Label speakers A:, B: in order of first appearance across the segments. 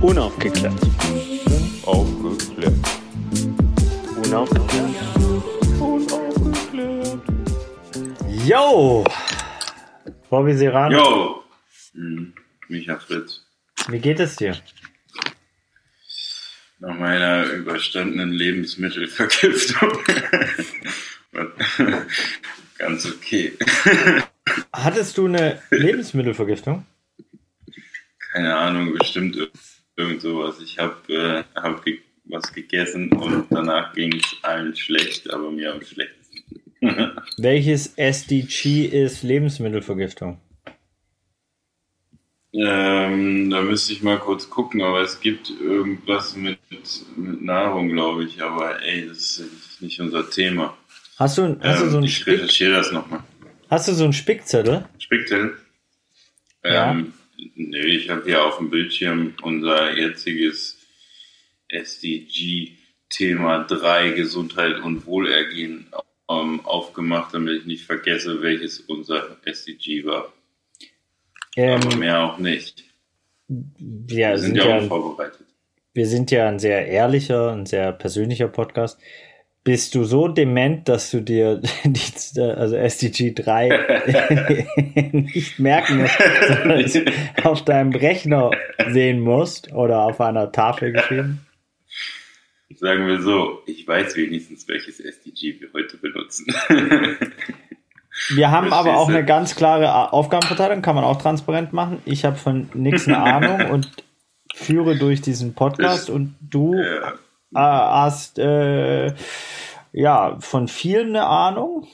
A: Unaufgeklärt.
B: Aufgeklärt.
A: Unaufgeklärt.
B: Unaufgeklärt.
A: Yo! Bobby Serrano,
B: Yo! Hm, Micha Fritz.
A: wie geht es dir?
B: Nach meiner überstandenen Lebensmittelvergiftung. Ganz okay.
A: Hattest du eine Lebensmittelvergiftung?
B: Keine Ahnung, bestimmt irgend sowas. Ich habe äh, hab ge was gegessen und danach ging es allen schlecht, aber mir am schlechtesten.
A: Welches SDG ist Lebensmittelvergiftung?
B: ähm, da müsste ich mal kurz gucken, aber es gibt irgendwas mit, mit Nahrung, glaube ich. Aber ey, das ist nicht unser Thema.
A: Hast du, hast du
B: Ähm,
A: so einen
B: ich
A: Spick,
B: recherchiere das nochmal.
A: hast du so einen Spickzettel?
B: Spickzettel?
A: Ja.
B: Ähm, nö, ich habe hier auf dem Bildschirm unser jetziges SDG-Thema 3 Gesundheit und Wohlergehen ähm, aufgemacht, damit ich nicht vergesse, welches unser SDG war. Aber
A: Ähm,
B: mehr auch nicht.
A: wir,
B: Wir
A: sind
B: sind ja
A: ja,
B: unvorbereitet.
A: wir sind ja ein sehr ehrlicher, ein sehr persönlicher Podcast. Bist du so dement, dass du dir die, also SDG 3 nicht merken musst, sondern es auf deinem Rechner sehen musst oder auf einer Tafel geschrieben?
B: Sagen wir so, ich weiß wenigstens, welches SDG wir heute benutzen.
A: Wir haben aber auch eine ganz klare Aufgabenverteilung, kann man auch transparent machen. Ich habe von nichts eine Ahnung und führe durch diesen Podcast
B: Das-
A: und du
B: ja.
A: Äh, hast äh, ja von vielen eine Ahnung,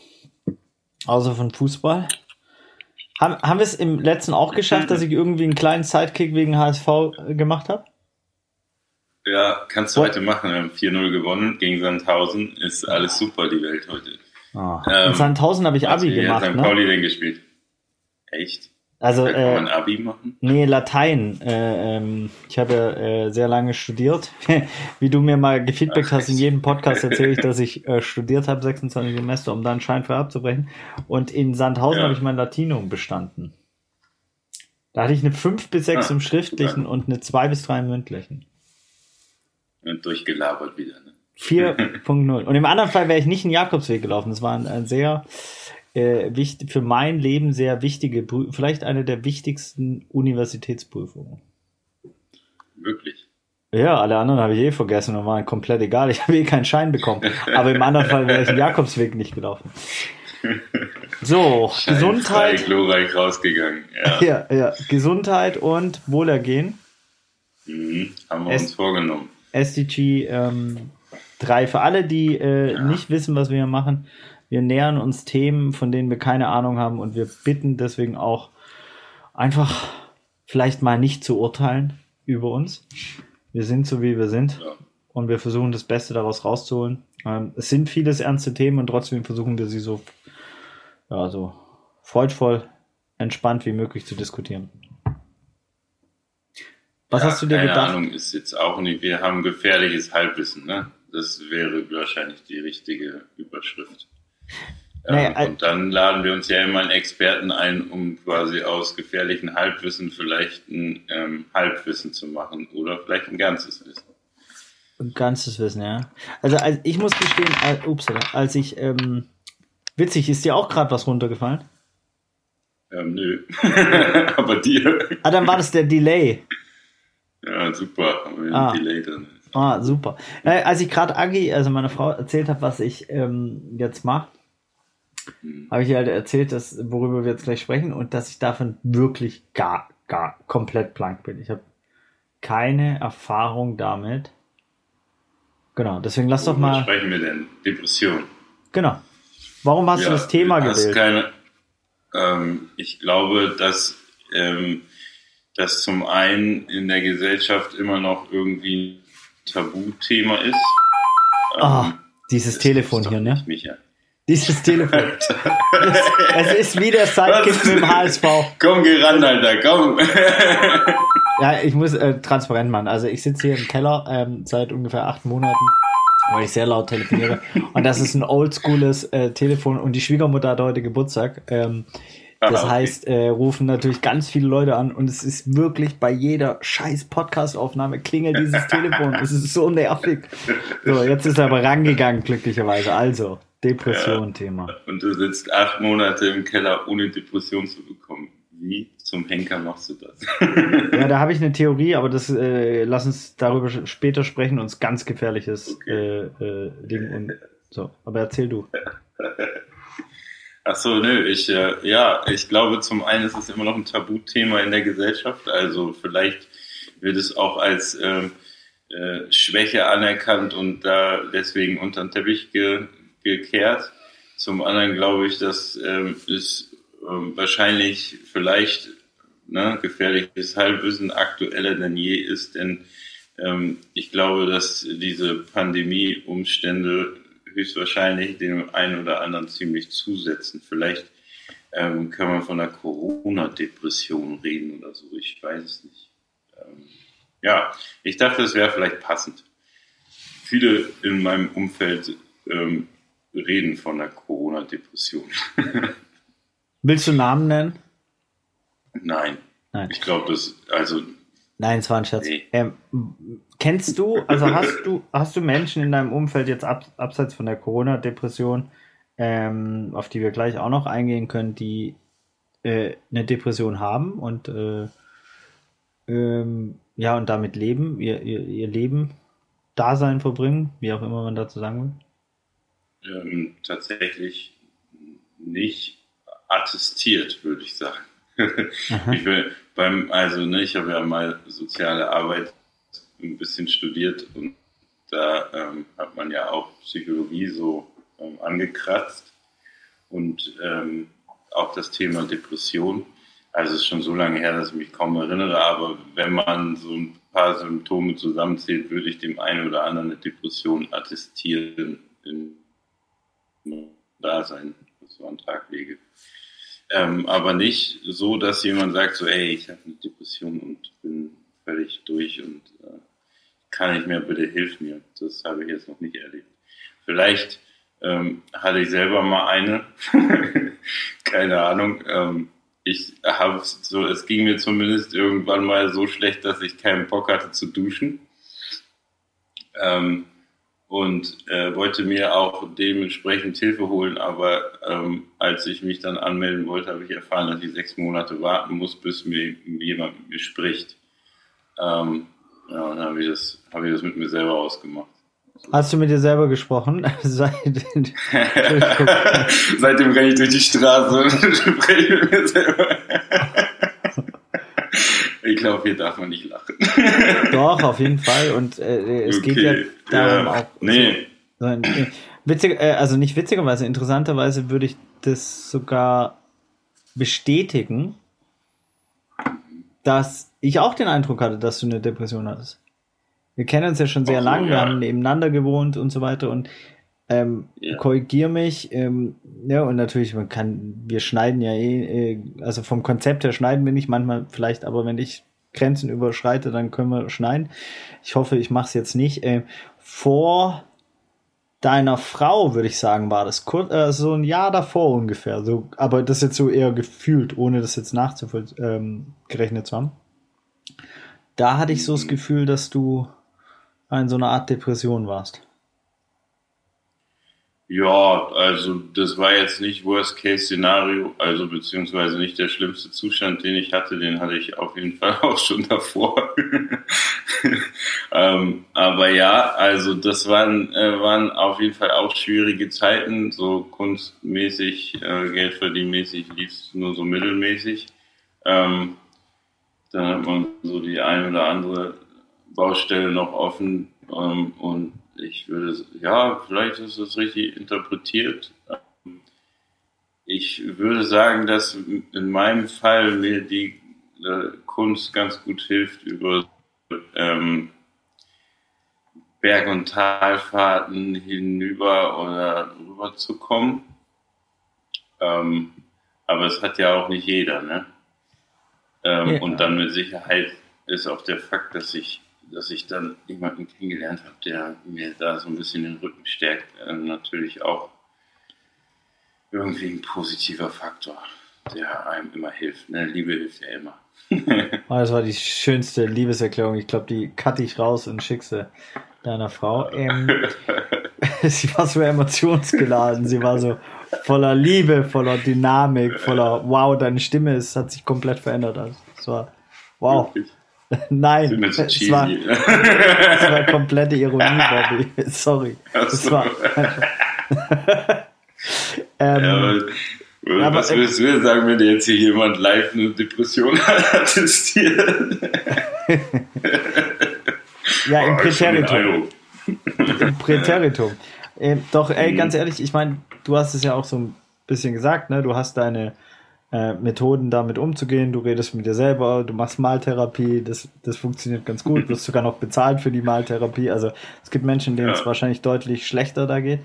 A: außer von Fußball. Haben, haben wir es im letzten auch geschafft, dass ich irgendwie einen kleinen Sidekick wegen HSV gemacht habe?
B: Ja, kannst du heute machen. Wir haben 4-0 gewonnen gegen Sandhausen. Ist alles super, die Welt heute.
A: Oh.
B: Ähm,
A: In Sandhausen habe ich Abi gemacht.
B: St.
A: Ne?
B: Pauli denn gespielt? Echt?
A: Also
B: kann man
A: äh,
B: Abi machen?
A: Nee, Latein. Äh, ähm, ich habe ja, äh, sehr lange studiert. Wie du mir mal gefeedbackt
B: Ach,
A: hast, in jedem Podcast erzähle ich, dass ich äh, studiert habe, 26 Semester, um dann scheinfrei abzubrechen. Und in Sandhausen
B: Ja.
A: habe ich mein Latinum bestanden. Da hatte ich eine 5 bis 6
B: Ah,
A: im Schriftlichen und eine 2 bis 3 im Mündlichen.
B: Und durchgelabert wieder. Ne?
A: 4.0. Und im anderen Fall wäre ich nicht einen Jakobsweg gelaufen. Das war ein, ein sehr äh, wichtig, für mein Leben sehr wichtige, vielleicht eine der wichtigsten Universitätsprüfungen.
B: Wirklich.
A: Ja, alle anderen habe ich eh vergessen und waren komplett egal. Ich habe eh keinen Schein bekommen. Aber im anderen Fall wäre ich den Jakobsweg nicht gelaufen. So,
B: Frei,
A: Gesundheit.
B: glorreich rausgegangen. Ja.
A: Ja, ja, Gesundheit und Wohlergehen.
B: Mhm. Haben wir
A: Es-
B: uns vorgenommen.
A: SDG ähm, 3. Für alle, die äh,
B: Ja.
A: nicht wissen, was wir hier machen, wir nähern uns Themen, von denen wir keine Ahnung haben und wir bitten deswegen auch einfach vielleicht mal nicht zu urteilen über uns. Wir sind so, wie wir sind
B: Ja.
A: und wir versuchen das Beste daraus rauszuholen. Ähm, es sind vieles ernste Themen und trotzdem versuchen wir sie so, ja, so freudvoll, entspannt wie möglich zu diskutieren. Was
B: ja,
A: hast du dir
B: keine
A: gedacht?
B: Ahnung, ist jetzt auch nicht. Wir haben gefährliches Halbwissen, ne? Das wäre wahrscheinlich die richtige Überschrift.
A: Naja,
B: Ähm, und dann laden wir uns ja immer einen Experten ein, um quasi aus gefährlichen Halbwissen vielleicht ein ähm, Halbwissen zu machen oder vielleicht ein ganzes Wissen.
A: Ein ganzes Wissen, ja. Also, als, ich muss gestehen, als, ups, als ich, ähm, witzig, ist dir auch gerade was runtergefallen?
B: Ähm, nö. Aber dir.
A: Ah, dann war das der Delay.
B: Ja, super.
A: Ah.
B: Delay drin.
A: Ah, super. Äh, als ich gerade Agi, also meiner Frau, erzählt habe, was ich ähm, jetzt mache,
B: Hm.
A: habe ich ihr halt erzählt, dass, worüber wir jetzt gleich sprechen und dass ich davon wirklich gar, gar komplett blank bin. Ich habe keine Erfahrung damit. Genau, deswegen lass doch
B: Worüber
A: mal.
B: sprechen wir denn? Depression.
A: Genau. Warum hast du das Thema gewählt?
B: Keine, ähm, ich glaube, dass ähm, das zum einen in der Gesellschaft immer noch irgendwie ein Tabuthema ist.
A: Ah,
B: Ähm,
A: dieses
B: das
A: Telefon hier,
B: doch
A: ne?
B: nicht, Micha.
A: Dieses Telefon. Es ist wie der Sidekick mit dem HSV.
B: Komm, geh ran, Alter, komm.
A: Ja, ich muss äh, transparent machen. Also ich sitze hier im Keller ähm, seit ungefähr acht Monaten, weil ich sehr laut telefoniere. Und das ist ein oldschooles äh, Telefon und die Schwiegermutter hat heute Geburtstag. Ähm, Das ah, heißt, äh, rufen natürlich ganz viele Leute an und es ist wirklich bei jeder scheiß Podcast-Aufnahme klingelt dieses Telefon. Es ist so nervig. So, jetzt ist er aber rangegangen, glücklicherweise. Also, Depression-Thema.
B: Ja. Und du sitzt acht Monate im Keller, ohne Depression zu bekommen. Wie zum Henker machst du das?
A: ja, da habe ich eine Theorie, aber das äh, lass uns darüber später sprechen. Uns ganz gefährliches okay. äh, äh, Ding. Und, so, aber erzähl du.
B: Ach so, nö, ich, äh, ja, ich glaube, zum einen ist es immer noch ein Tabuthema in der Gesellschaft. Also vielleicht wird es auch als äh, äh, Schwäche anerkannt und da deswegen unter den Teppich ge gekehrt. Zum anderen glaube ich, dass ähm, es ähm, wahrscheinlich vielleicht ne, gefährliches Halbwissen aktueller denn je ist, denn ähm, ich glaube, dass diese Pandemie-Umstände höchstwahrscheinlich dem einen oder anderen ziemlich zusetzen. Vielleicht ähm, kann man von einer Corona-Depression reden oder so, ich weiß es nicht. Ähm, ja, ich dachte, es wäre vielleicht passend. Viele in meinem Umfeld ähm, reden von einer Corona-Depression.
A: Willst du Namen nennen?
B: Nein. Nein. Ich glaube, das, also.
A: Nein, es war ein Scherz. Nee. Ähm, kennst du, also hast du, hast du Menschen in deinem Umfeld jetzt ab, abseits von der Corona-Depression, ähm, auf die wir gleich auch noch eingehen können, die äh, eine Depression haben und äh, ähm, ja und damit leben, ihr, ihr, ihr Leben, Dasein verbringen, wie auch immer man dazu sagen
B: will? Ähm, tatsächlich nicht attestiert, würde ich sagen. ich will beim, also ne, ich habe ja mal soziale Arbeit ein bisschen studiert und da ähm, hat man ja auch Psychologie so ähm, angekratzt und ähm, auch das Thema Depression. Also es ist schon so lange her, dass ich mich kaum erinnere, aber wenn man so ein paar Symptome zusammenzählt, würde ich dem einen oder anderen eine Depression attestieren in Dasein, was so an Tag lege. Ähm, aber nicht so, dass jemand sagt so, ey, ich habe eine Depression und bin völlig durch und äh, kann nicht mehr, bitte hilf mir. Das habe ich jetzt noch nicht erlebt. Vielleicht ähm, hatte ich selber mal eine, keine Ahnung. Ähm, ich habe so, es ging mir zumindest irgendwann mal so schlecht, dass ich keinen Bock hatte zu duschen. Ähm, und äh, wollte mir auch dementsprechend Hilfe holen. Aber ähm, als ich mich dann anmelden wollte, habe ich erfahren, dass ich sechs Monate warten muss, bis mir jemand mit mir spricht. Ähm, ja, und dann habe ich, das, hab ich das mit mir selber ausgemacht.
A: Hast du mit dir selber gesprochen? Seitdem
B: renne ich durch die Straße und spreche mit mir selber. Ich glaube, hier darf man nicht lachen.
A: Doch, auf jeden Fall. Und äh, es okay. geht ja darum ja. auch. Nee. So, so witzig, äh, also nicht witzigerweise, interessanterweise würde ich das sogar bestätigen, dass ich auch den Eindruck hatte, dass du eine Depression hattest. Wir kennen uns ja schon sehr so, lange, ja. wir haben nebeneinander gewohnt und so weiter und ähm, ja. korrigier mich, ähm, ja, und natürlich, man kann, wir schneiden ja eh, äh, also vom Konzept her schneiden wir nicht, manchmal vielleicht, aber wenn ich Grenzen überschreite, dann können wir schneiden. Ich hoffe, ich mache es jetzt nicht. Äh, vor deiner Frau, würde ich sagen, war das kurz, äh, so ein Jahr davor ungefähr. So, aber das jetzt so eher gefühlt, ohne das jetzt nachzugerechnet ähm, zu haben. Da hatte ich so das Gefühl, dass du in so einer Art Depression warst.
B: Ja, also das war jetzt nicht Worst-Case-Szenario, also beziehungsweise nicht der schlimmste Zustand, den ich hatte, den hatte ich auf jeden Fall auch schon davor. ähm, aber ja, also das waren, äh, waren auf jeden Fall auch schwierige Zeiten, so kunstmäßig, äh, Geldverdienmäßig lief es nur so mittelmäßig. Ähm, dann hat man so die ein oder andere Baustelle noch offen ähm, und ich würde, ja, vielleicht ist es richtig interpretiert. Ich würde sagen, dass in meinem Fall mir die äh, Kunst ganz gut hilft, über ähm, Berg- und Talfahrten hinüber oder rüber zu kommen. Ähm, aber es hat ja auch nicht jeder, ne? Ähm, ja. Und dann mit Sicherheit ist auch der Fakt, dass ich dass ich dann jemanden kennengelernt habe, der mir da so ein bisschen den Rücken stärkt, äh, natürlich auch irgendwie ein positiver Faktor. ja, einem immer hilft. Ne? Liebe hilft ja immer.
A: oh, das war die schönste Liebeserklärung. Ich glaube, die cutte ich raus und schicke sie deiner Frau. Ähm, sie war so emotionsgeladen. Sie war so voller Liebe, voller Dynamik, voller Wow, deine Stimme ist, hat sich komplett verändert. Also, es war wow. Nein, es war, es war komplette Ironie, Bobby. Sorry. Es war.
B: ähm, ja, aber, was würdest du sagen, wenn jetzt hier jemand live eine Depression attestiert?
A: ja, im Präteritum. Im Präteritum. Äh, doch, ey, mhm. ganz ehrlich, ich meine, du hast es ja auch so ein bisschen gesagt, ne? Du hast deine äh, Methoden, damit umzugehen. Du redest mit dir selber, du machst Maltherapie, das, das funktioniert ganz gut. Du wirst sogar noch bezahlt für die Maltherapie. Also es gibt Menschen, denen ja. es wahrscheinlich deutlich schlechter da geht.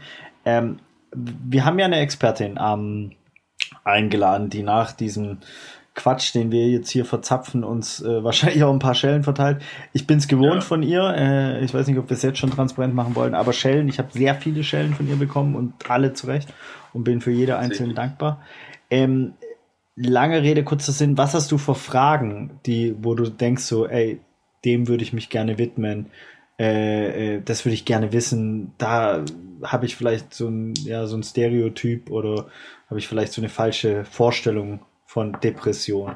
A: Ähm, wir haben ja eine Expertin ähm, eingeladen, die nach diesem Quatsch, den wir jetzt hier verzapfen, uns äh, wahrscheinlich auch ein paar Schellen verteilt. Ich bin es gewohnt ja. von ihr. Äh, ich weiß nicht, ob wir es jetzt schon transparent machen wollen, aber Schellen, ich habe sehr viele Schellen von ihr bekommen und alle zurecht und bin für jede einzelne dankbar. Ähm, lange Rede, kurzer Sinn, was hast du für Fragen, die, wo du denkst so, ey, dem würde ich mich gerne widmen, äh, äh, das würde ich gerne wissen, da habe ich vielleicht so ein, ja, so ein Stereotyp oder habe ich vielleicht so eine falsche Vorstellung von Depression?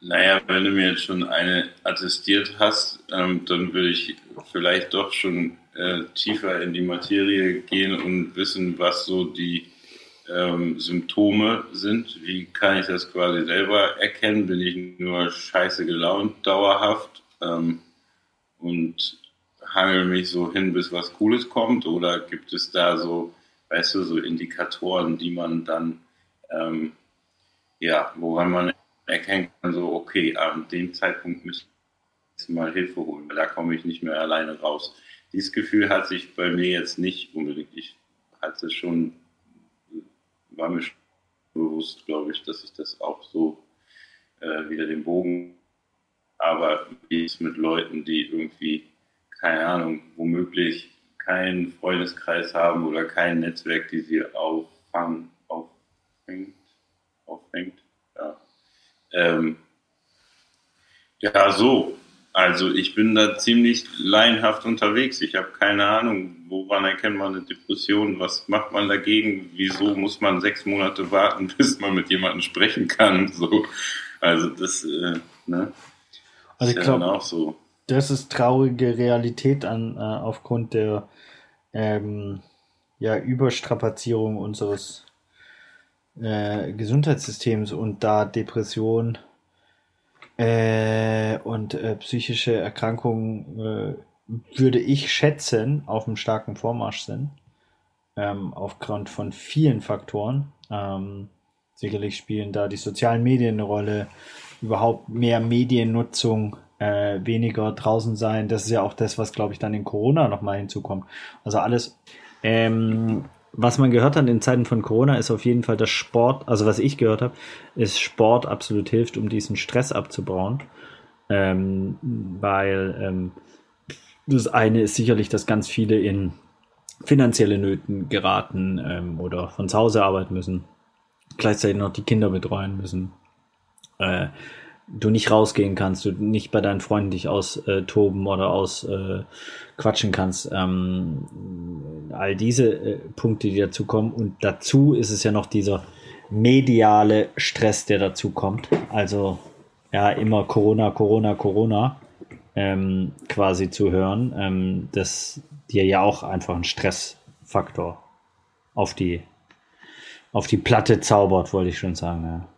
B: Naja, wenn du mir jetzt schon eine attestiert hast, ähm, dann würde ich vielleicht doch schon äh, tiefer in die Materie gehen und wissen, was so die ähm, Symptome sind. Wie kann ich das quasi selber erkennen? Bin ich nur scheiße gelaunt dauerhaft ähm, und hangel mich so hin, bis was Cooles kommt? Oder gibt es da so, weißt du, so Indikatoren, die man dann, ähm, ja, woran man erkennen kann, so, okay, an dem Zeitpunkt müssen wir mal Hilfe holen, weil da komme ich nicht mehr alleine raus. Dieses Gefühl hat sich bei mir jetzt nicht unbedingt. Ich hatte schon war mir bewusst, glaube ich, dass ich das auch so äh, wieder den Bogen, aber wie es mit Leuten, die irgendwie, keine Ahnung, womöglich keinen Freundeskreis haben oder kein Netzwerk, die sie auffangen, auffängt, auffängt, ja. Ähm, ja, so. Also ich bin da ziemlich laienhaft unterwegs. Ich habe keine Ahnung, woran erkennt man eine Depression, was macht man dagegen, wieso muss man sechs Monate warten, bis man mit jemandem sprechen kann. So. Also das, äh, ne?
A: Also ich glaube, auch so. das ist traurige Realität an äh, aufgrund der ähm, ja, Überstrapazierung unseres äh, Gesundheitssystems und da Depression äh, und äh, psychische Erkrankungen, äh, würde ich schätzen, auf einem starken Vormarsch sind. Ähm, aufgrund von vielen Faktoren. Ähm, sicherlich spielen da die sozialen Medien eine Rolle, überhaupt mehr Mediennutzung, äh, weniger draußen sein. Das ist ja auch das, was, glaube ich, dann in Corona nochmal hinzukommt. Also alles, ähm, was man gehört hat in Zeiten von Corona, ist auf jeden Fall, dass Sport, also was ich gehört habe, ist Sport absolut hilft, um diesen Stress abzubauen. Ähm, weil ähm, das eine ist sicherlich, dass ganz viele in finanzielle Nöten geraten ähm, oder von zu Hause arbeiten müssen, gleichzeitig noch die Kinder betreuen müssen. Äh, du nicht rausgehen kannst, du nicht bei deinen Freunden dich austoben oder aus äh, quatschen kannst. Ähm, all diese äh, Punkte, die dazu kommen. Und dazu ist es ja noch dieser mediale Stress, der dazu kommt. Also ja, immer Corona, Corona, Corona ähm, quasi zu hören, ähm, das dir ja auch einfach einen Stressfaktor auf die auf die Platte zaubert, wollte ich schon sagen. Ja.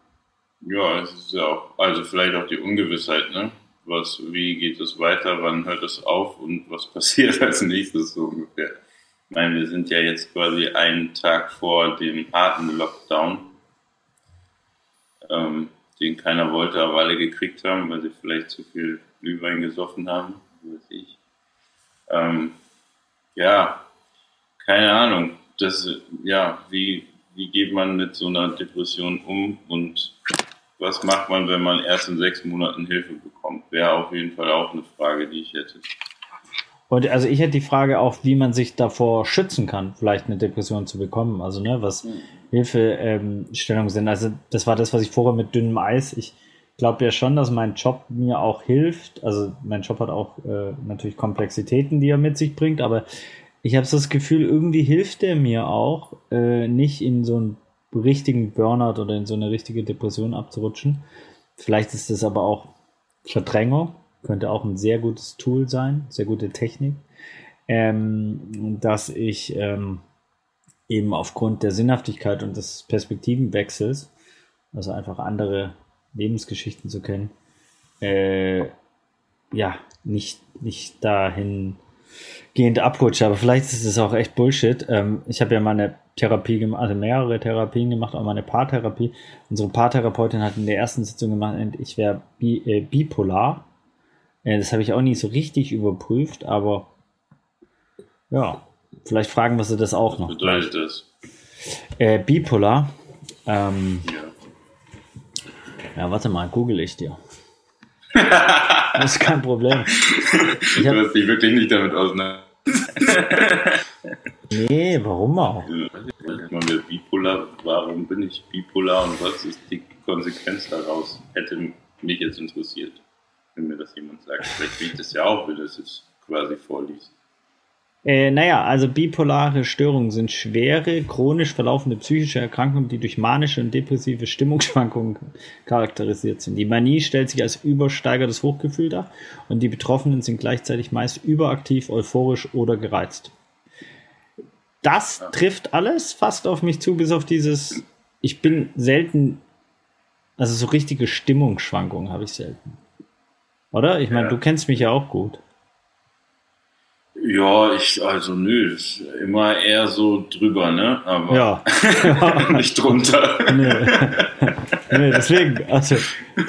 B: Ja, es ist ja auch, also vielleicht auch die Ungewissheit, ne? Was, wie geht es weiter, wann hört es auf und was passiert als nächstes so ungefähr. Ich meine, wir sind ja jetzt quasi einen Tag vor dem harten Lockdown, ähm, den keiner wollte, aber alle gekriegt haben, weil sie vielleicht zu viel Glühwein gesoffen haben, weiß ich. Ähm, ja, keine Ahnung. Das, ja, wie, wie geht man mit so einer Depression um und was macht man, wenn man erst in sechs Monaten Hilfe bekommt? Wäre auf jeden Fall auch eine Frage, die ich hätte.
A: Und also ich hätte die Frage auch, wie man sich davor schützen kann, vielleicht eine Depression zu bekommen. Also ne, was, Hilfestellung sind. Also das war das, was ich vorher mit dünnem Eis. Ich glaube ja schon, dass mein Job mir auch hilft. Also mein Job hat auch äh, natürlich Komplexitäten, die er mit sich bringt, aber ich habe das Gefühl, irgendwie hilft er mir auch, äh, nicht in so einen richtigen Burnout oder in so eine richtige Depression abzurutschen. Vielleicht ist das aber auch Verdrängung, könnte auch ein sehr gutes Tool sein, sehr gute Technik, ähm, dass ich ähm, eben aufgrund der Sinnhaftigkeit und des Perspektivenwechsels, also einfach andere Lebensgeschichten zu kennen, äh, ja, nicht, nicht dahin gehend abrutsche. Aber vielleicht ist es auch echt Bullshit. Ähm, ich habe ja mal eine Therapie gemacht, also mehrere Therapien gemacht, auch mal eine Paartherapie. Unsere Paartherapeutin hat in der ersten Sitzung gemacht, ich wäre bi, äh, bipolar. Äh, das habe ich auch nie so richtig überprüft, aber ja, vielleicht fragen wir sie das auch noch.
B: Was bedeutet das?
A: Äh, bipolar. Ähm, ja. ja, warte mal, google ich dir. Das ist kein Problem.
B: Ich du hast dich wirklich nicht damit auseinander.
A: nee, warum auch?
B: Man wird bipolar, warum bin ich bipolar und was ist die Konsequenz daraus? Hätte mich jetzt interessiert, wenn mir das jemand sagt. Vielleicht will ich das ja auch, wenn das jetzt quasi vorliest.
A: Äh, naja, also bipolare Störungen sind schwere, chronisch verlaufende psychische Erkrankungen, die durch manische und depressive Stimmungsschwankungen charakterisiert sind. Die Manie stellt sich als übersteigertes Hochgefühl dar und die Betroffenen sind gleichzeitig meist überaktiv, euphorisch oder gereizt. Das trifft alles fast auf mich zu, bis auf dieses, ich bin selten, also so richtige Stimmungsschwankungen habe ich selten. Oder? Ich meine, ja. du kennst mich ja auch gut.
B: Ja, ich, also nö, ist immer eher so drüber, ne? Aber
A: ja.
B: nicht drunter.
A: nee. nee, deswegen, also,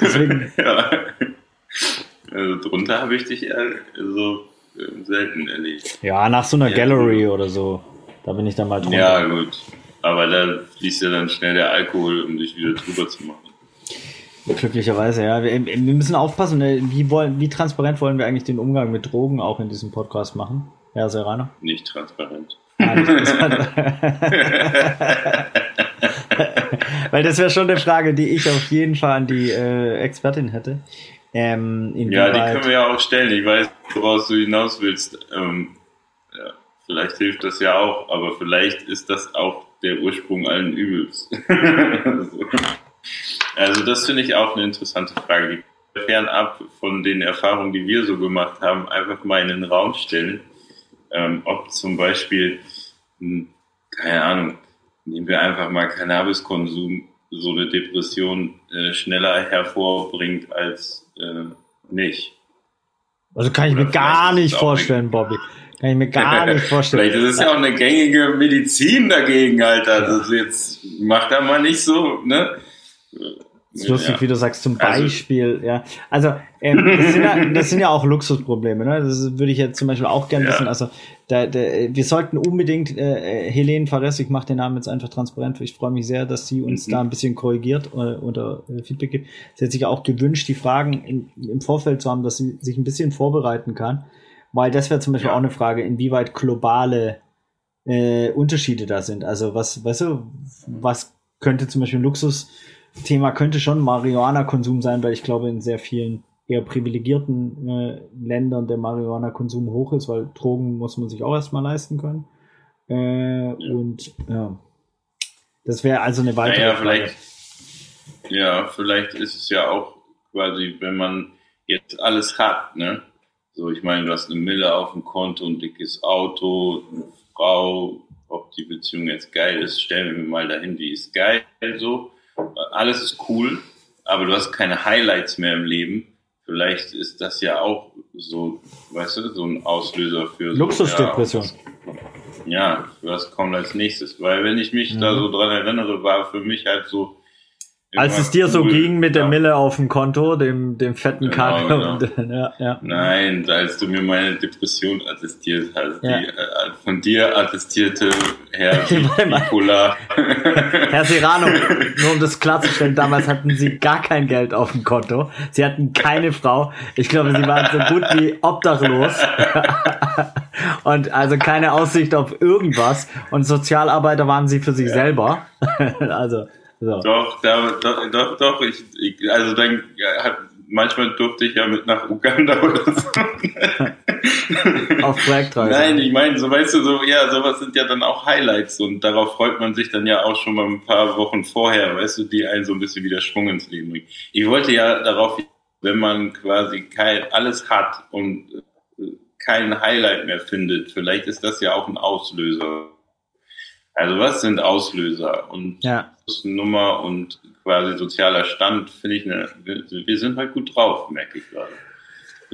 A: deswegen.
B: Ja. Also drunter habe ich dich eher so ähm, selten erlebt.
A: Ja, nach so einer ja, Gallery oder so. Da bin ich dann mal drunter.
B: Ja, gut. Aber da fließt ja dann schnell der Alkohol, um dich wieder drüber zu machen.
A: Glücklicherweise, ja. Wir, wir, müssen aufpassen, ne? wie, wollen, wie transparent wollen wir eigentlich den Umgang mit Drogen auch in diesem Podcast machen? Ja, Serrano?
B: Nicht transparent. Ah, nicht
A: Weil das wäre schon eine Frage, die ich auf jeden Fall an die äh, Expertin hätte. Ähm,
B: ja, die können wir ja auch stellen. Ich weiß, woraus du hinaus willst. Ähm, ja, vielleicht hilft das ja auch, aber vielleicht ist das auch der Ursprung allen Übels. also. Also das finde ich auch eine interessante Frage, die fernab von den Erfahrungen, die wir so gemacht haben, einfach mal in den Raum stellen, ähm, ob zum Beispiel, hm, keine Ahnung, nehmen wir einfach mal Cannabiskonsum so eine Depression äh, schneller hervorbringt als äh, nicht.
A: Also kann ich Oder mir gar nicht vorstellen, Bobby. Kann ich mir gar nicht vorstellen.
B: Vielleicht ist es ja auch eine gängige Medizin dagegen, Alter. Das jetzt macht er mal nicht so, ne?
A: Das ist lustig, ja. wie du sagst, zum also Beispiel, also, ja. Also, ähm, das, sind ja, das sind ja auch Luxusprobleme, ne? Das würde ich jetzt zum Beispiel auch gerne ja. wissen. Also, da, da, wir sollten unbedingt, äh, Helene Fares, ich mache den Namen jetzt einfach transparent, ich freue mich sehr, dass sie uns mhm. da ein bisschen korrigiert äh, oder äh, Feedback gibt. Sie hat sich auch gewünscht, die Fragen in, im Vorfeld zu haben, dass sie sich ein bisschen vorbereiten kann. Weil das wäre zum Beispiel auch eine Frage, inwieweit globale äh, Unterschiede da sind. Also was, weißt du, was könnte zum Beispiel ein Luxus Thema könnte schon Marihuana-Konsum sein, weil ich glaube, in sehr vielen eher privilegierten äh, Ländern der Marihuana-Konsum hoch ist, weil Drogen muss man sich auch erstmal leisten können. Äh. Und ja, das wäre also eine weitere
B: naja, Vielleicht, ja, vielleicht ist es ja auch quasi, wenn man jetzt alles hat, ne? So, ich meine, du hast eine Mille auf dem Konto, ein dickes Auto, eine Frau, ob die Beziehung jetzt geil ist, stellen wir mal dahin, die ist geil, so alles ist cool, aber du hast keine Highlights mehr im Leben. Vielleicht ist das ja auch so, weißt du, so ein Auslöser für
A: Luxusdepression.
B: So, ja, ja, was kommt als nächstes? Weil wenn ich mich ja. da so dran erinnere, war für mich halt so
A: als es dir cool. so ging mit der Mille auf dem Konto, dem, dem fetten genau, Karre. Genau. Und, ja, ja.
B: Nein, als du mir meine Depression attestiert hast, ja. die äh, von dir attestierte Herr Nicola.
A: Herr Serrano, nur um das klarzustellen, damals hatten sie gar kein Geld auf dem Konto. Sie hatten keine Frau. Ich glaube, sie waren so gut wie obdachlos. Und also keine Aussicht auf irgendwas. Und Sozialarbeiter waren sie für sich ja. selber. also,
B: so. Doch, da, doch, doch, doch, ich, ich also dann hat, manchmal durfte ich ja mit nach Uganda oder so. Auf Projektreise. Nein, ich meine, so weißt du, so, ja, sowas sind ja dann auch Highlights und darauf freut man sich dann ja auch schon mal ein paar Wochen vorher, weißt du, die einen so ein bisschen wieder Schwung ins Leben bringen. Ich wollte ja darauf, wenn man quasi kein, alles hat und äh, kein Highlight mehr findet, vielleicht ist das ja auch ein Auslöser. Also was sind Auslöser und ja. Nummer und quasi sozialer Stand, finde ich, eine, wir sind halt gut drauf, merke ich gerade.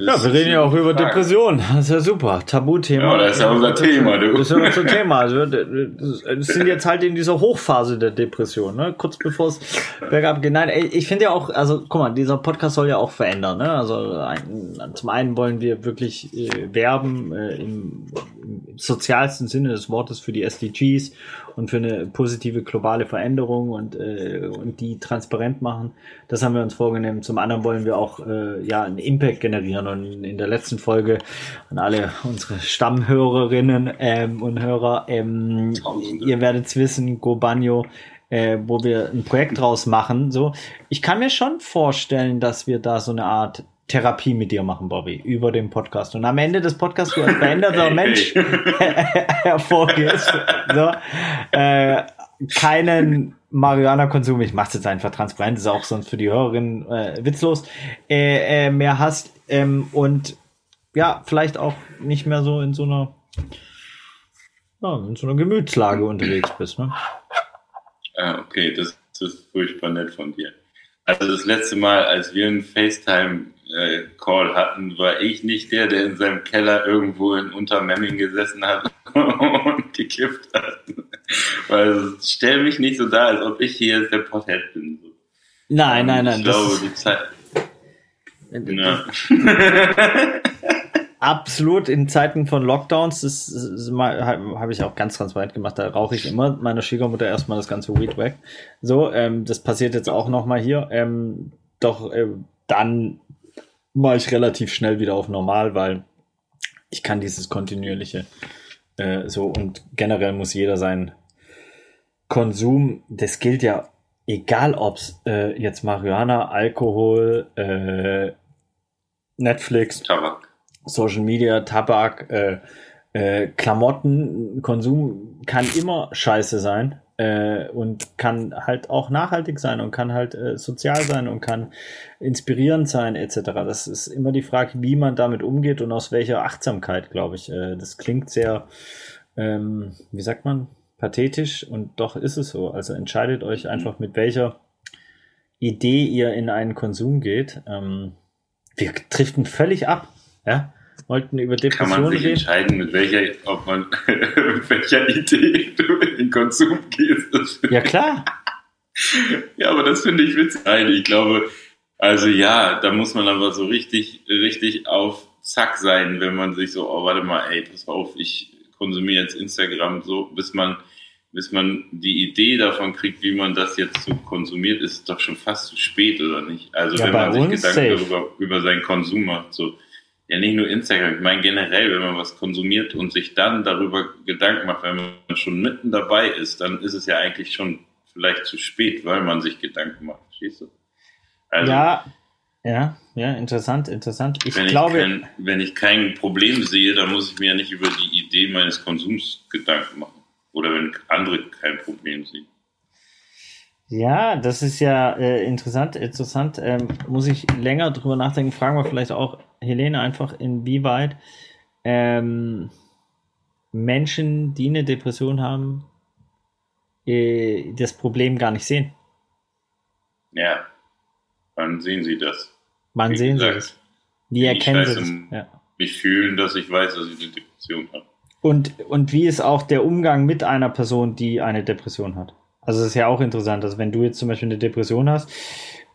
A: Ja, wir reden ja auch über Depressionen. Das ist ja super. Tabuthema. Ja, das ist ja unser Thema, du. Das ist ja unser Thema. Also, wir sind jetzt halt in dieser Hochphase der Depression, ne? Kurz bevor es bergab geht. Nein, ich finde ja auch, also, guck mal, dieser Podcast soll ja auch verändern, ne? Also, ein, zum einen wollen wir wirklich äh, werben äh, im, im sozialsten Sinne des Wortes für die SDGs und für eine positive globale Veränderung und, äh, und die transparent machen. Das haben wir uns vorgenommen. Zum anderen wollen wir auch äh, ja einen Impact generieren und in der letzten Folge an alle unsere Stammhörerinnen ähm, und Hörer, ähm, ihr werdet es wissen, Go Banyo, äh, wo wir ein Projekt draus machen. So, ich kann mir schon vorstellen, dass wir da so eine Art Therapie mit dir machen, Bobby, über den Podcast. Und am Ende des Podcasts du als veränderter Mensch hervorgehst. So, äh, keinen Marihuana-Konsum, ich mach's jetzt einfach transparent, ist auch sonst für die Hörerinnen äh, witzlos, äh, äh, mehr hast ähm, und ja, vielleicht auch nicht mehr so in so einer ja, in so einer Gemütslage unterwegs bist. Ne?
B: Ah, okay, das, das ist furchtbar nett von dir. Also das letzte Mal, als wir einen FaceTime-Call hatten, war ich nicht der, der in seinem Keller irgendwo in Untermemming gesessen hat und gekifft hat. Weil stell mich nicht so dar, als ob ich hier der Pothead bin.
A: Nein, nein, nein. Ich glaube, die Zeit. Ja. Absolut, in Zeiten von Lockdowns, das, das habe ich auch ganz transparent gemacht, da rauche ich immer meiner Schwiegermutter erstmal das ganze Weed weg. So, ähm, das passiert jetzt auch nochmal hier. Ähm, doch äh, dann mache ich relativ schnell wieder auf normal, weil ich kann dieses kontinuierliche äh, so und generell muss jeder sein Konsum, das gilt ja egal ob's äh, jetzt Marihuana, Alkohol, äh, Netflix, Tabak. Social Media, Tabak, äh, äh, Klamotten, Konsum kann immer scheiße sein äh, und kann halt auch nachhaltig sein und kann halt äh, sozial sein und kann inspirierend sein etc. Das ist immer die Frage, wie man damit umgeht und aus welcher Achtsamkeit, glaube ich. Äh, das klingt sehr, ähm, wie sagt man, pathetisch und doch ist es so. Also entscheidet euch einfach mit welcher Idee ihr in einen Konsum geht. Ähm, wir driften völlig ab. Ja? wollten über Depressionen
B: Kann man sich reden. entscheiden, mit welcher, ob man, mit welcher Idee du den Konsum gehst.
A: Ja, klar.
B: ja, aber das finde ich witzig. Nein, ich glaube, also ja, da muss man aber so richtig, richtig auf Zack sein, wenn man sich so, oh, warte mal, ey, pass auf, ich konsumiere jetzt Instagram so, bis man, bis man die Idee davon kriegt, wie man das jetzt so konsumiert, ist doch schon fast zu spät, oder nicht? Also ja, wenn man sich Gedanken darüber, über seinen Konsum macht, so, ja nicht nur Instagram, ich meine generell, wenn man was konsumiert und sich dann darüber Gedanken macht, wenn man schon mitten dabei ist, dann ist es ja eigentlich schon vielleicht zu spät, weil man sich Gedanken macht. Verstehst du?
A: Also, ja, ja, ja, interessant, interessant.
B: Ich wenn glaube, ich kein, wenn ich kein Problem sehe, dann muss ich mir ja nicht über die Idee meines Konsums Gedanken machen. Oder wenn andere kein Problem sehen.
A: Ja, das ist ja äh, interessant, interessant. Ähm, muss ich länger drüber nachdenken. Fragen wir vielleicht auch Helene einfach, inwieweit ähm, Menschen, die eine Depression haben, äh, das Problem gar nicht sehen.
B: Ja, wann sehen sie das?
A: Wann Wie sehen gesagt, sie das? Wie erkennen sie das?
B: Ja. Mich fühlen, dass ich weiß, dass ich eine Depression habe.
A: Und, und wie ist auch der Umgang mit einer Person, die eine Depression hat? Also das ist ja auch interessant, dass wenn du jetzt zum Beispiel eine Depression hast,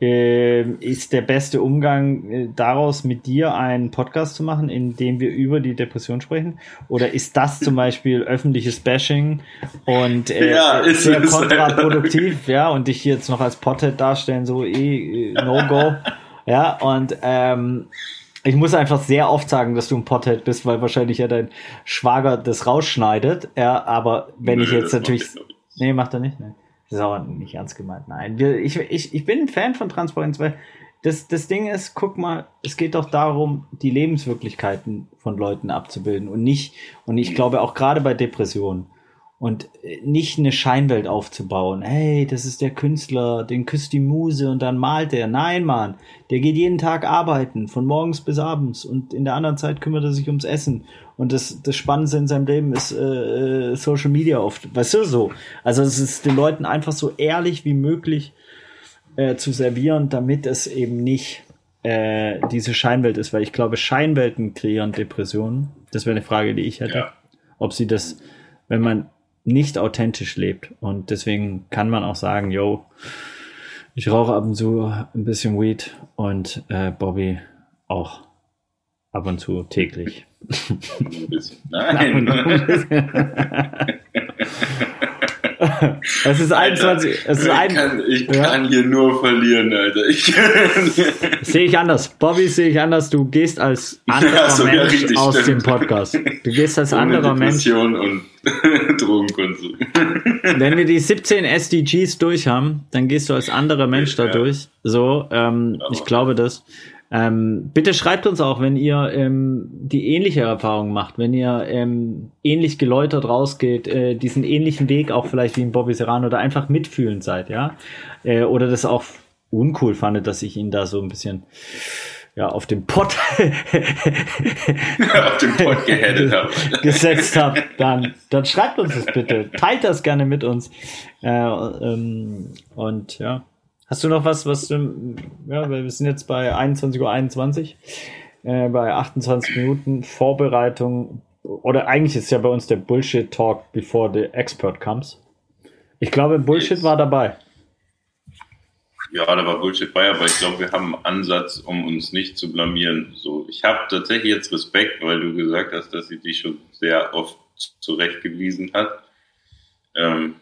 A: äh, ist der beste Umgang äh, daraus, mit dir einen Podcast zu machen, in dem wir über die Depression sprechen? Oder ist das zum Beispiel öffentliches Bashing und äh, ja, sehr kontraproduktiv, ja, und dich jetzt noch als Pothead darstellen, so eh, no go, ja, und ähm, Ich muss einfach sehr oft sagen, dass du ein Pothead bist, weil wahrscheinlich ja dein Schwager das rausschneidet. Ja, aber wenn Nö, ich jetzt natürlich. Nee, macht er nicht. Nee. Das ist auch nicht ernst gemeint. Nein, ich, ich, ich bin ein Fan von Transparenz, weil das, das Ding ist, guck mal, es geht doch darum, die Lebenswirklichkeiten von Leuten abzubilden und nicht, und ich glaube auch gerade bei Depressionen und nicht eine Scheinwelt aufzubauen. Hey, das ist der Künstler, den küsst die Muse und dann malt er. Nein, Mann, der geht jeden Tag arbeiten, von morgens bis abends und in der anderen Zeit kümmert er sich ums Essen. Und das, das Spannendste in seinem Leben ist äh, äh Social Media oft. Weißt du so? Also es ist den Leuten einfach so ehrlich wie möglich äh, zu servieren, damit es eben nicht äh, diese Scheinwelt ist, weil ich glaube, Scheinwelten kreieren Depressionen. Das wäre eine Frage, die ich hätte. Ja. Ob sie das, wenn man nicht authentisch lebt. Und deswegen kann man auch sagen, yo, ich rauche ab und zu ein bisschen Weed und äh, Bobby auch ab und zu täglich. Nein. Es ist 21. es ist
B: ein, ich kann, ich ja. kann hier nur verlieren, Alter. Ich
A: sehe ich anders. Bobby sehe ich anders. Du gehst als anderer ja, so, Mensch ja, aus stimmt. dem Podcast. Du gehst als Ohne anderer
B: Depression Mensch. und Drogenkonsum.
A: Wenn wir die 17 SDGs durch haben, dann gehst du als anderer Mensch da durch. So, ähm, ich glaube das. Ähm, bitte schreibt uns auch, wenn ihr ähm, die ähnliche Erfahrung macht, wenn ihr ähm, ähnlich geläutert rausgeht, äh, diesen ähnlichen Weg auch vielleicht wie in Bobby Serrano oder einfach mitfühlend seid, ja, äh, oder das auch uncool fandet, dass ich ihn da so ein bisschen ja auf dem Pott
B: auf dem Pott geheadet habe
A: gesetzt habe, dann dann schreibt uns das bitte, teilt das gerne mit uns. Äh, ähm, und ja Hast du noch was, was du, ja, wir sind jetzt bei 21.21 Uhr, äh, bei 28 Minuten Vorbereitung, oder eigentlich ist ja bei uns der Bullshit-Talk before the expert comes. Ich glaube, Bullshit war dabei.
B: Ja, da war Bullshit bei, aber ich glaube, wir haben einen Ansatz, um uns nicht zu blamieren. So, ich habe tatsächlich jetzt Respekt, weil du gesagt hast, dass sie dich schon sehr oft zurechtgewiesen hat. Ähm,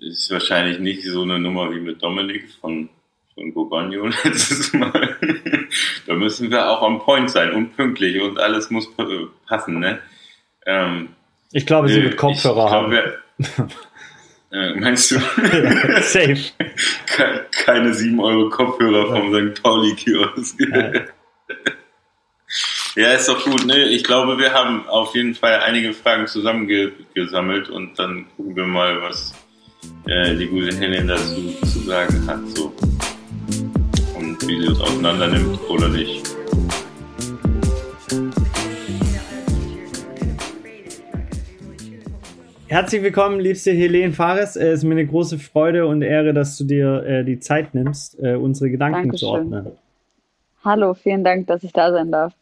B: ist wahrscheinlich nicht so eine Nummer wie mit Dominik von, von Gobagno letztes Mal. da müssen wir auch am Point sein und pünktlich und alles muss passen, ne? Ähm,
A: ich glaube, sie wird Kopfhörer haben.
B: äh, meinst du? Safe. Keine 7 Euro Kopfhörer vom St. Pauli-Kiosk. Ja, ist doch gut. Ne? Ich glaube, wir haben auf jeden Fall einige Fragen zusammengesammelt und dann gucken wir mal, was, äh, die gute Helen dazu zu sagen hat. So. Und wie sie es auseinander nimmt oder nicht.
A: Herzlich willkommen, liebste Helene Fares. Es ist mir eine große Freude und Ehre, dass du dir äh, die Zeit nimmst, äh, unsere Gedanken Dankeschön. zu ordnen.
C: Hallo, vielen Dank, dass ich da sein darf.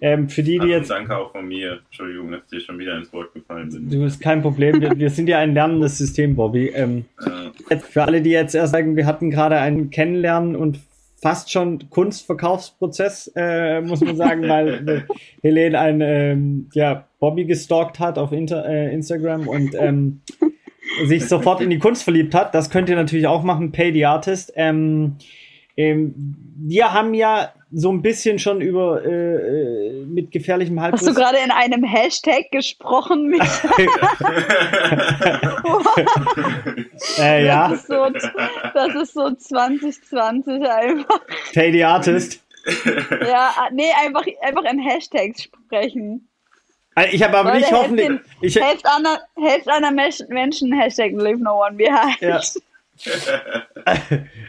A: Ähm, für die, die jetzt.
B: Danke auch von mir. Entschuldigung, dass dir schon wieder ins Wort gefallen bin.
A: Du bist kein Problem. Wir, wir sind ja ein lernendes System, Bobby. Ähm, äh. Für alle, die jetzt erst sagen, wir hatten gerade einen Kennenlernen und fast schon Kunstverkaufsprozess, äh, muss man sagen, weil äh, Helene ein ähm, ja, Bobby gestalkt hat auf Inter äh, Instagram und ähm, sich sofort in die Kunst verliebt hat. Das könnt ihr natürlich auch machen, Pay the Artist. Ähm, ähm, wir haben ja so ein bisschen schon über äh, äh mit gefährlichem Halbwissen.
C: Hast du gerade in einem Hashtag gesprochen? Mit
A: äh, ja.
C: Das ist, so, das ist so 2020 einfach.
A: Pay the Artist.
C: Ja, nee, einfach, einfach in Hashtags sprechen.
A: Also ich habe aber Leute, nicht hoffentlich.
C: Ich, helft, einer, helft einer Menschen, Hashtag Leave No One Behind.
A: Ja.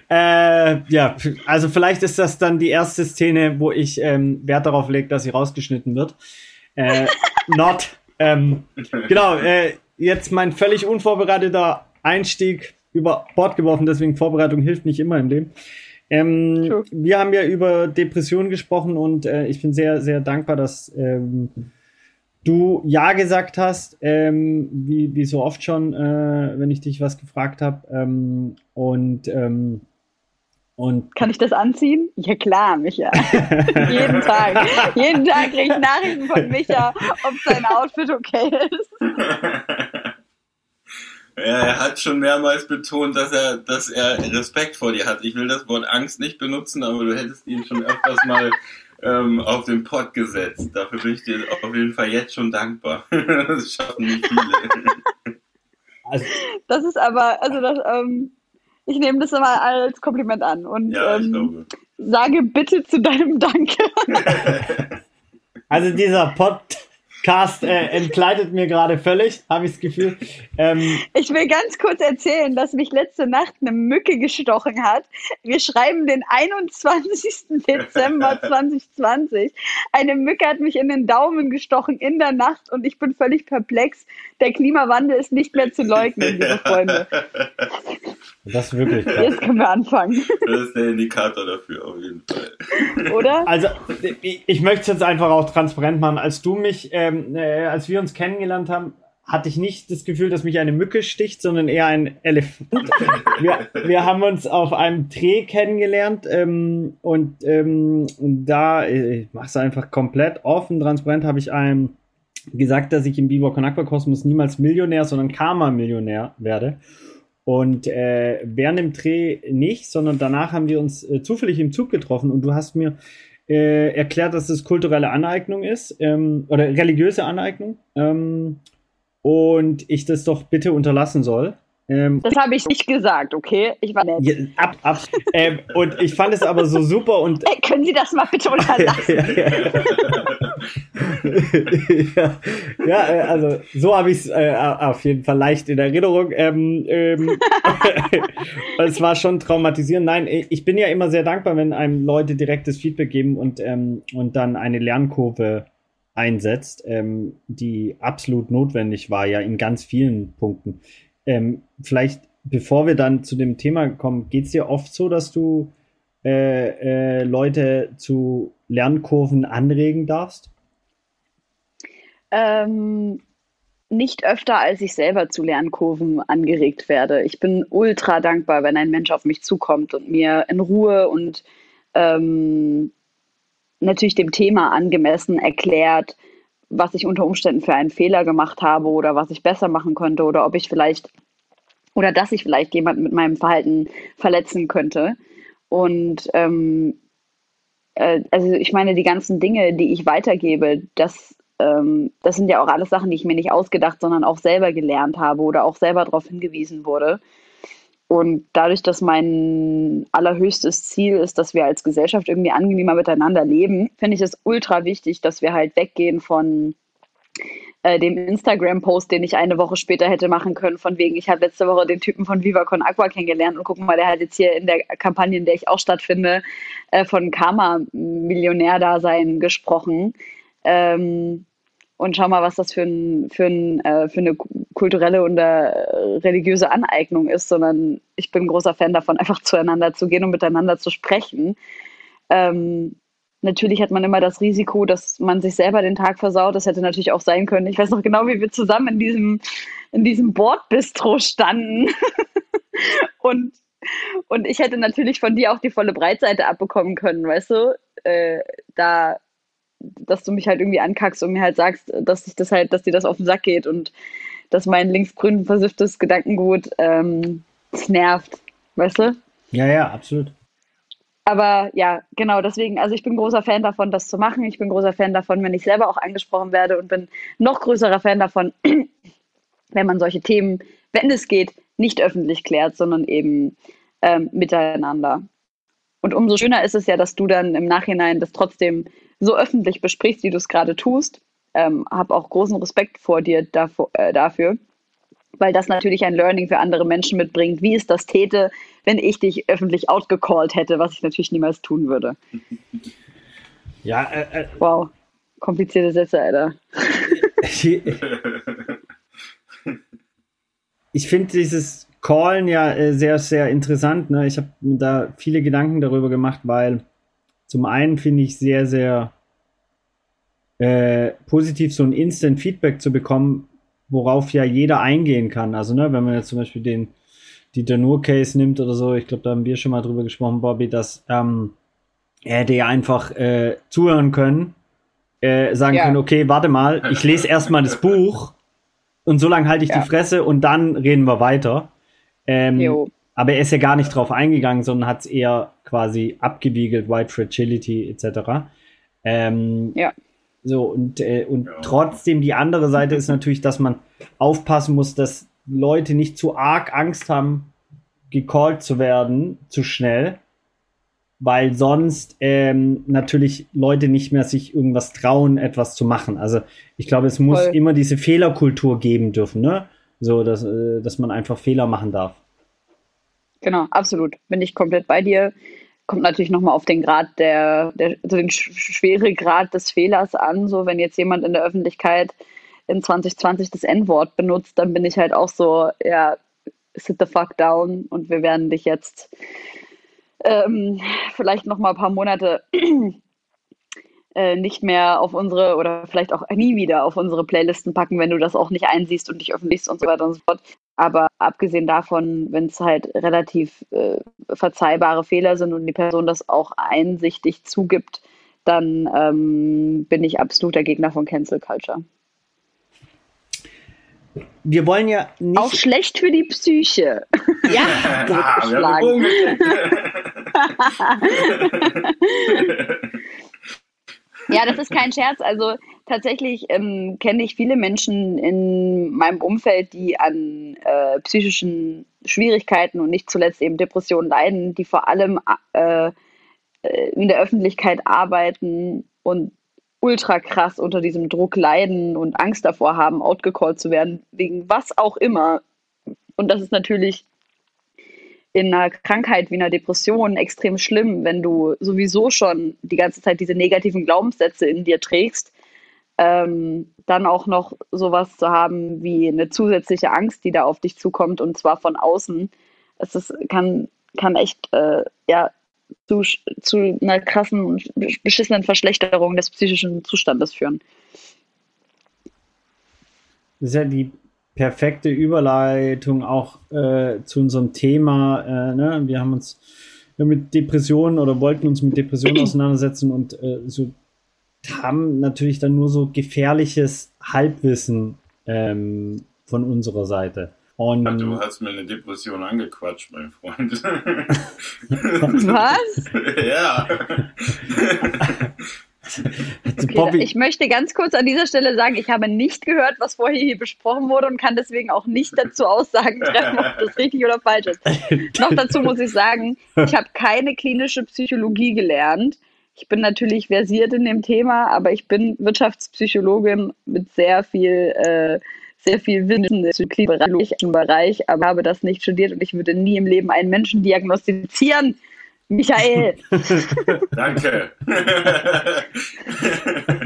A: äh, ja, also vielleicht ist das dann die erste Szene, wo ich ähm, Wert darauf lege, dass sie rausgeschnitten wird. Äh, not. Ähm, genau, äh, jetzt mein völlig unvorbereiteter Einstieg über Bord geworfen, deswegen Vorbereitung hilft nicht immer im Leben. Ähm, wir haben ja über Depressionen gesprochen und äh, ich bin sehr, sehr dankbar, dass ähm, du Ja gesagt hast, ähm, wie, wie so oft schon, äh, wenn ich dich was gefragt habe. Ähm, und, ähm, und
C: Kann ich das anziehen? Ja klar, Micha. jeden Tag. Jeden Tag kriege ich Nachrichten von Micha, ob sein Outfit okay ist.
B: Ja, er hat schon mehrmals betont, dass er, dass er Respekt vor dir hat. Ich will das Wort Angst nicht benutzen, aber du hättest ihn schon öfters mal ähm, auf den Pott gesetzt. Dafür bin ich dir auf jeden Fall jetzt schon dankbar. das schaffen nicht viele.
C: Also, das ist aber, also das, ähm, ich nehme das immer als Kompliment an und ja, ähm, sage bitte zu deinem Danke.
A: also dieser Pod Cast äh, entkleidet mir gerade völlig, habe ich das Gefühl. Ähm,
C: ich will ganz kurz erzählen, dass mich letzte Nacht eine Mücke gestochen hat. Wir schreiben den 21. Dezember 2020. Eine Mücke hat mich in den Daumen gestochen in der Nacht und ich bin völlig perplex. Der Klimawandel ist nicht mehr zu leugnen, liebe Freunde.
A: Das ist wirklich krass.
C: Jetzt können wir anfangen.
B: Das ist der Indikator dafür, auf jeden Fall.
C: Oder?
A: Also, ich möchte es jetzt einfach auch transparent machen. Als du mich, ähm, äh, als wir uns kennengelernt haben, hatte ich nicht das Gefühl, dass mich eine Mücke sticht, sondern eher ein Elefant. wir, wir haben uns auf einem Dreh kennengelernt ähm, und, ähm, da, äh, ich mache es einfach komplett offen, transparent, habe ich einem gesagt, dass ich im Biber Con Aqua-Kosmos niemals Millionär, sondern Karma-Millionär werde. Und äh, während dem Dreh nicht, sondern danach haben wir uns äh, zufällig im Zug getroffen und du hast mir äh, erklärt, dass das kulturelle Aneignung ist ähm, oder religiöse Aneignung ähm, und ich das doch bitte unterlassen soll.
C: Ähm, das habe ich nicht gesagt, okay? Ich war nett. Ja,
A: ab, ab. ähm, und ich fand es aber so super und.
C: Hey, können Sie das mal bitte unterlassen?
A: ja, ja, äh, also so habe ich es äh, auf jeden Fall leicht in Erinnerung. Ähm, ähm, es war schon traumatisierend. Nein, ich bin ja immer sehr dankbar, wenn einem Leute direktes Feedback geben und, ähm, und dann eine Lernkurve einsetzt, ähm, die absolut notwendig war, ja in ganz vielen Punkten. Ähm, vielleicht, bevor wir dann zu dem Thema kommen, geht es dir oft so, dass du äh, äh, Leute zu Lernkurven anregen darfst?
C: Ähm, nicht öfter, als ich selber zu Lernkurven angeregt werde. Ich bin ultra dankbar, wenn ein Mensch auf mich zukommt und mir in Ruhe und ähm, natürlich dem Thema angemessen erklärt, was ich unter Umständen für einen Fehler gemacht habe oder was ich besser machen könnte oder ob ich vielleicht oder dass ich vielleicht jemanden mit meinem Verhalten verletzen könnte. Und ähm, äh, also ich meine, die ganzen Dinge, die ich weitergebe, das, ähm, das sind ja auch alles Sachen, die ich mir nicht ausgedacht, sondern auch selber gelernt habe oder auch selber darauf hingewiesen wurde. Und dadurch, dass mein allerhöchstes Ziel ist, dass wir als Gesellschaft irgendwie angenehmer miteinander leben, finde ich es ultra wichtig, dass wir halt weggehen von äh, dem Instagram-Post, den ich eine Woche später hätte machen können, von wegen, ich habe letzte Woche den Typen von Viva Con Aqua kennengelernt und gucken mal, der hat jetzt hier in der Kampagne, in der ich auch stattfinde, äh, von Karma-Millionär-Dasein gesprochen. Ähm, und schau mal, was das für, ein, für, ein, äh, für eine kulturelle und äh, religiöse Aneignung ist, sondern ich bin großer Fan davon, einfach zueinander zu gehen und miteinander zu sprechen. Ähm, natürlich hat man immer das Risiko, dass man sich selber den Tag versaut. Das hätte natürlich auch sein können. Ich weiß noch genau, wie wir zusammen in diesem, in diesem Bordbistro standen. und, und ich hätte natürlich von dir auch die volle Breitseite abbekommen können, weißt du? Äh, da dass du mich halt irgendwie ankackst und mir halt sagst, dass ich das halt, dass dir das auf den Sack geht und dass mein linksgrün versifftes Gedankengut ähm, nervt, weißt du?
A: Ja, ja, absolut.
C: Aber ja, genau deswegen, also ich bin großer Fan davon, das zu machen. Ich bin großer Fan davon, wenn ich selber auch angesprochen werde und bin noch größerer Fan davon, wenn man solche Themen, wenn es geht, nicht öffentlich klärt, sondern eben ähm, miteinander. Und umso schöner ist es ja, dass du dann im Nachhinein das trotzdem so öffentlich besprichst, wie du es gerade tust. Ähm, habe auch großen Respekt vor dir dafür, äh, dafür, weil das natürlich ein Learning für andere Menschen mitbringt, wie es das täte, wenn ich dich öffentlich outgecallt hätte, was ich natürlich niemals tun würde.
A: Ja, äh, äh,
C: wow, komplizierte Sätze, Alter.
A: ich finde dieses Callen ja äh, sehr, sehr interessant. Ne? Ich habe da viele Gedanken darüber gemacht, weil zum einen finde ich sehr, sehr äh, positiv, so ein Instant Feedback zu bekommen, worauf ja jeder eingehen kann. Also, ne, wenn man jetzt zum Beispiel den Dieter Nur-Case nimmt oder so, ich glaube, da haben wir schon mal drüber gesprochen, Bobby, dass ähm, er hätte ja einfach äh, zuhören können, äh, sagen ja. können, okay, warte mal, ich lese erstmal das Buch und so lange halte ich ja. die Fresse und dann reden wir weiter. Ähm, aber er ist ja gar nicht drauf eingegangen, sondern hat es eher quasi abgewiegelt, White Fragility etc. Ähm,
C: ja.
A: So, und, äh, und ja. trotzdem die andere Seite ist natürlich, dass man aufpassen muss, dass Leute nicht zu arg Angst haben, gecallt zu werden, zu schnell, weil sonst ähm, natürlich Leute nicht mehr sich irgendwas trauen, etwas zu machen. Also ich glaube, es muss Voll. immer diese Fehlerkultur geben dürfen, ne? So, dass, äh, dass man einfach Fehler machen darf.
C: Genau, absolut. Bin ich komplett bei dir. Kommt natürlich nochmal auf den Grad der, der also den schwere Grad des Fehlers an. So, wenn jetzt jemand in der Öffentlichkeit in 2020 das N-Wort benutzt, dann bin ich halt auch so, ja, sit the fuck down und wir werden dich jetzt ähm, vielleicht noch mal ein paar Monate äh, nicht mehr auf unsere oder vielleicht auch nie wieder auf unsere Playlisten packen, wenn du das auch nicht einsiehst und dich öffentlichst und so weiter und so fort. Aber abgesehen davon, wenn es halt relativ äh, verzeihbare Fehler sind und die Person das auch einsichtig zugibt, dann ähm, bin ich absoluter Gegner von Cancel Culture
A: wir wollen ja
C: nicht. Auch schlecht für die Psyche. Ja, ja ja, das ist kein Scherz. Also tatsächlich ähm, kenne ich viele Menschen in meinem Umfeld, die an äh, psychischen Schwierigkeiten und nicht zuletzt eben Depressionen leiden, die vor allem äh, äh in der Öffentlichkeit arbeiten und ultra krass unter diesem Druck leiden und Angst davor haben, outgecallt zu werden, wegen was auch immer. Und das ist natürlich in einer Krankheit wie einer Depression extrem schlimm, wenn du sowieso schon die ganze Zeit diese negativen Glaubenssätze in dir trägst, ähm, dann auch noch sowas zu haben wie eine zusätzliche Angst, die da auf dich zukommt und zwar von außen. Es ist, kann, kann echt äh, ja, zu, zu einer krassen und beschissenen Verschlechterung des psychischen Zustandes führen.
A: Ja die perfekte Überleitung auch äh, zu unserem Thema. Äh, ne? Wir haben uns ja, mit Depressionen oder wollten uns mit Depressionen auseinandersetzen und äh, so haben natürlich dann nur so gefährliches Halbwissen ähm, von unserer Seite.
B: Und du hast mir eine Depression angequatscht, mein Freund.
C: Was?
B: ja.
C: Okay, ich möchte ganz kurz an dieser Stelle sagen, ich habe nicht gehört, was vorher hier besprochen wurde und kann deswegen auch nicht dazu Aussagen treffen, ob das richtig oder falsch ist. Noch dazu muss ich sagen, ich habe keine klinische Psychologie gelernt. Ich bin natürlich versiert in dem Thema, aber ich bin Wirtschaftspsychologin mit sehr viel äh, sehr viel Wissen im psychologischen Bereich, aber habe das nicht studiert und ich würde nie im Leben einen Menschen diagnostizieren. Michael.
B: Danke.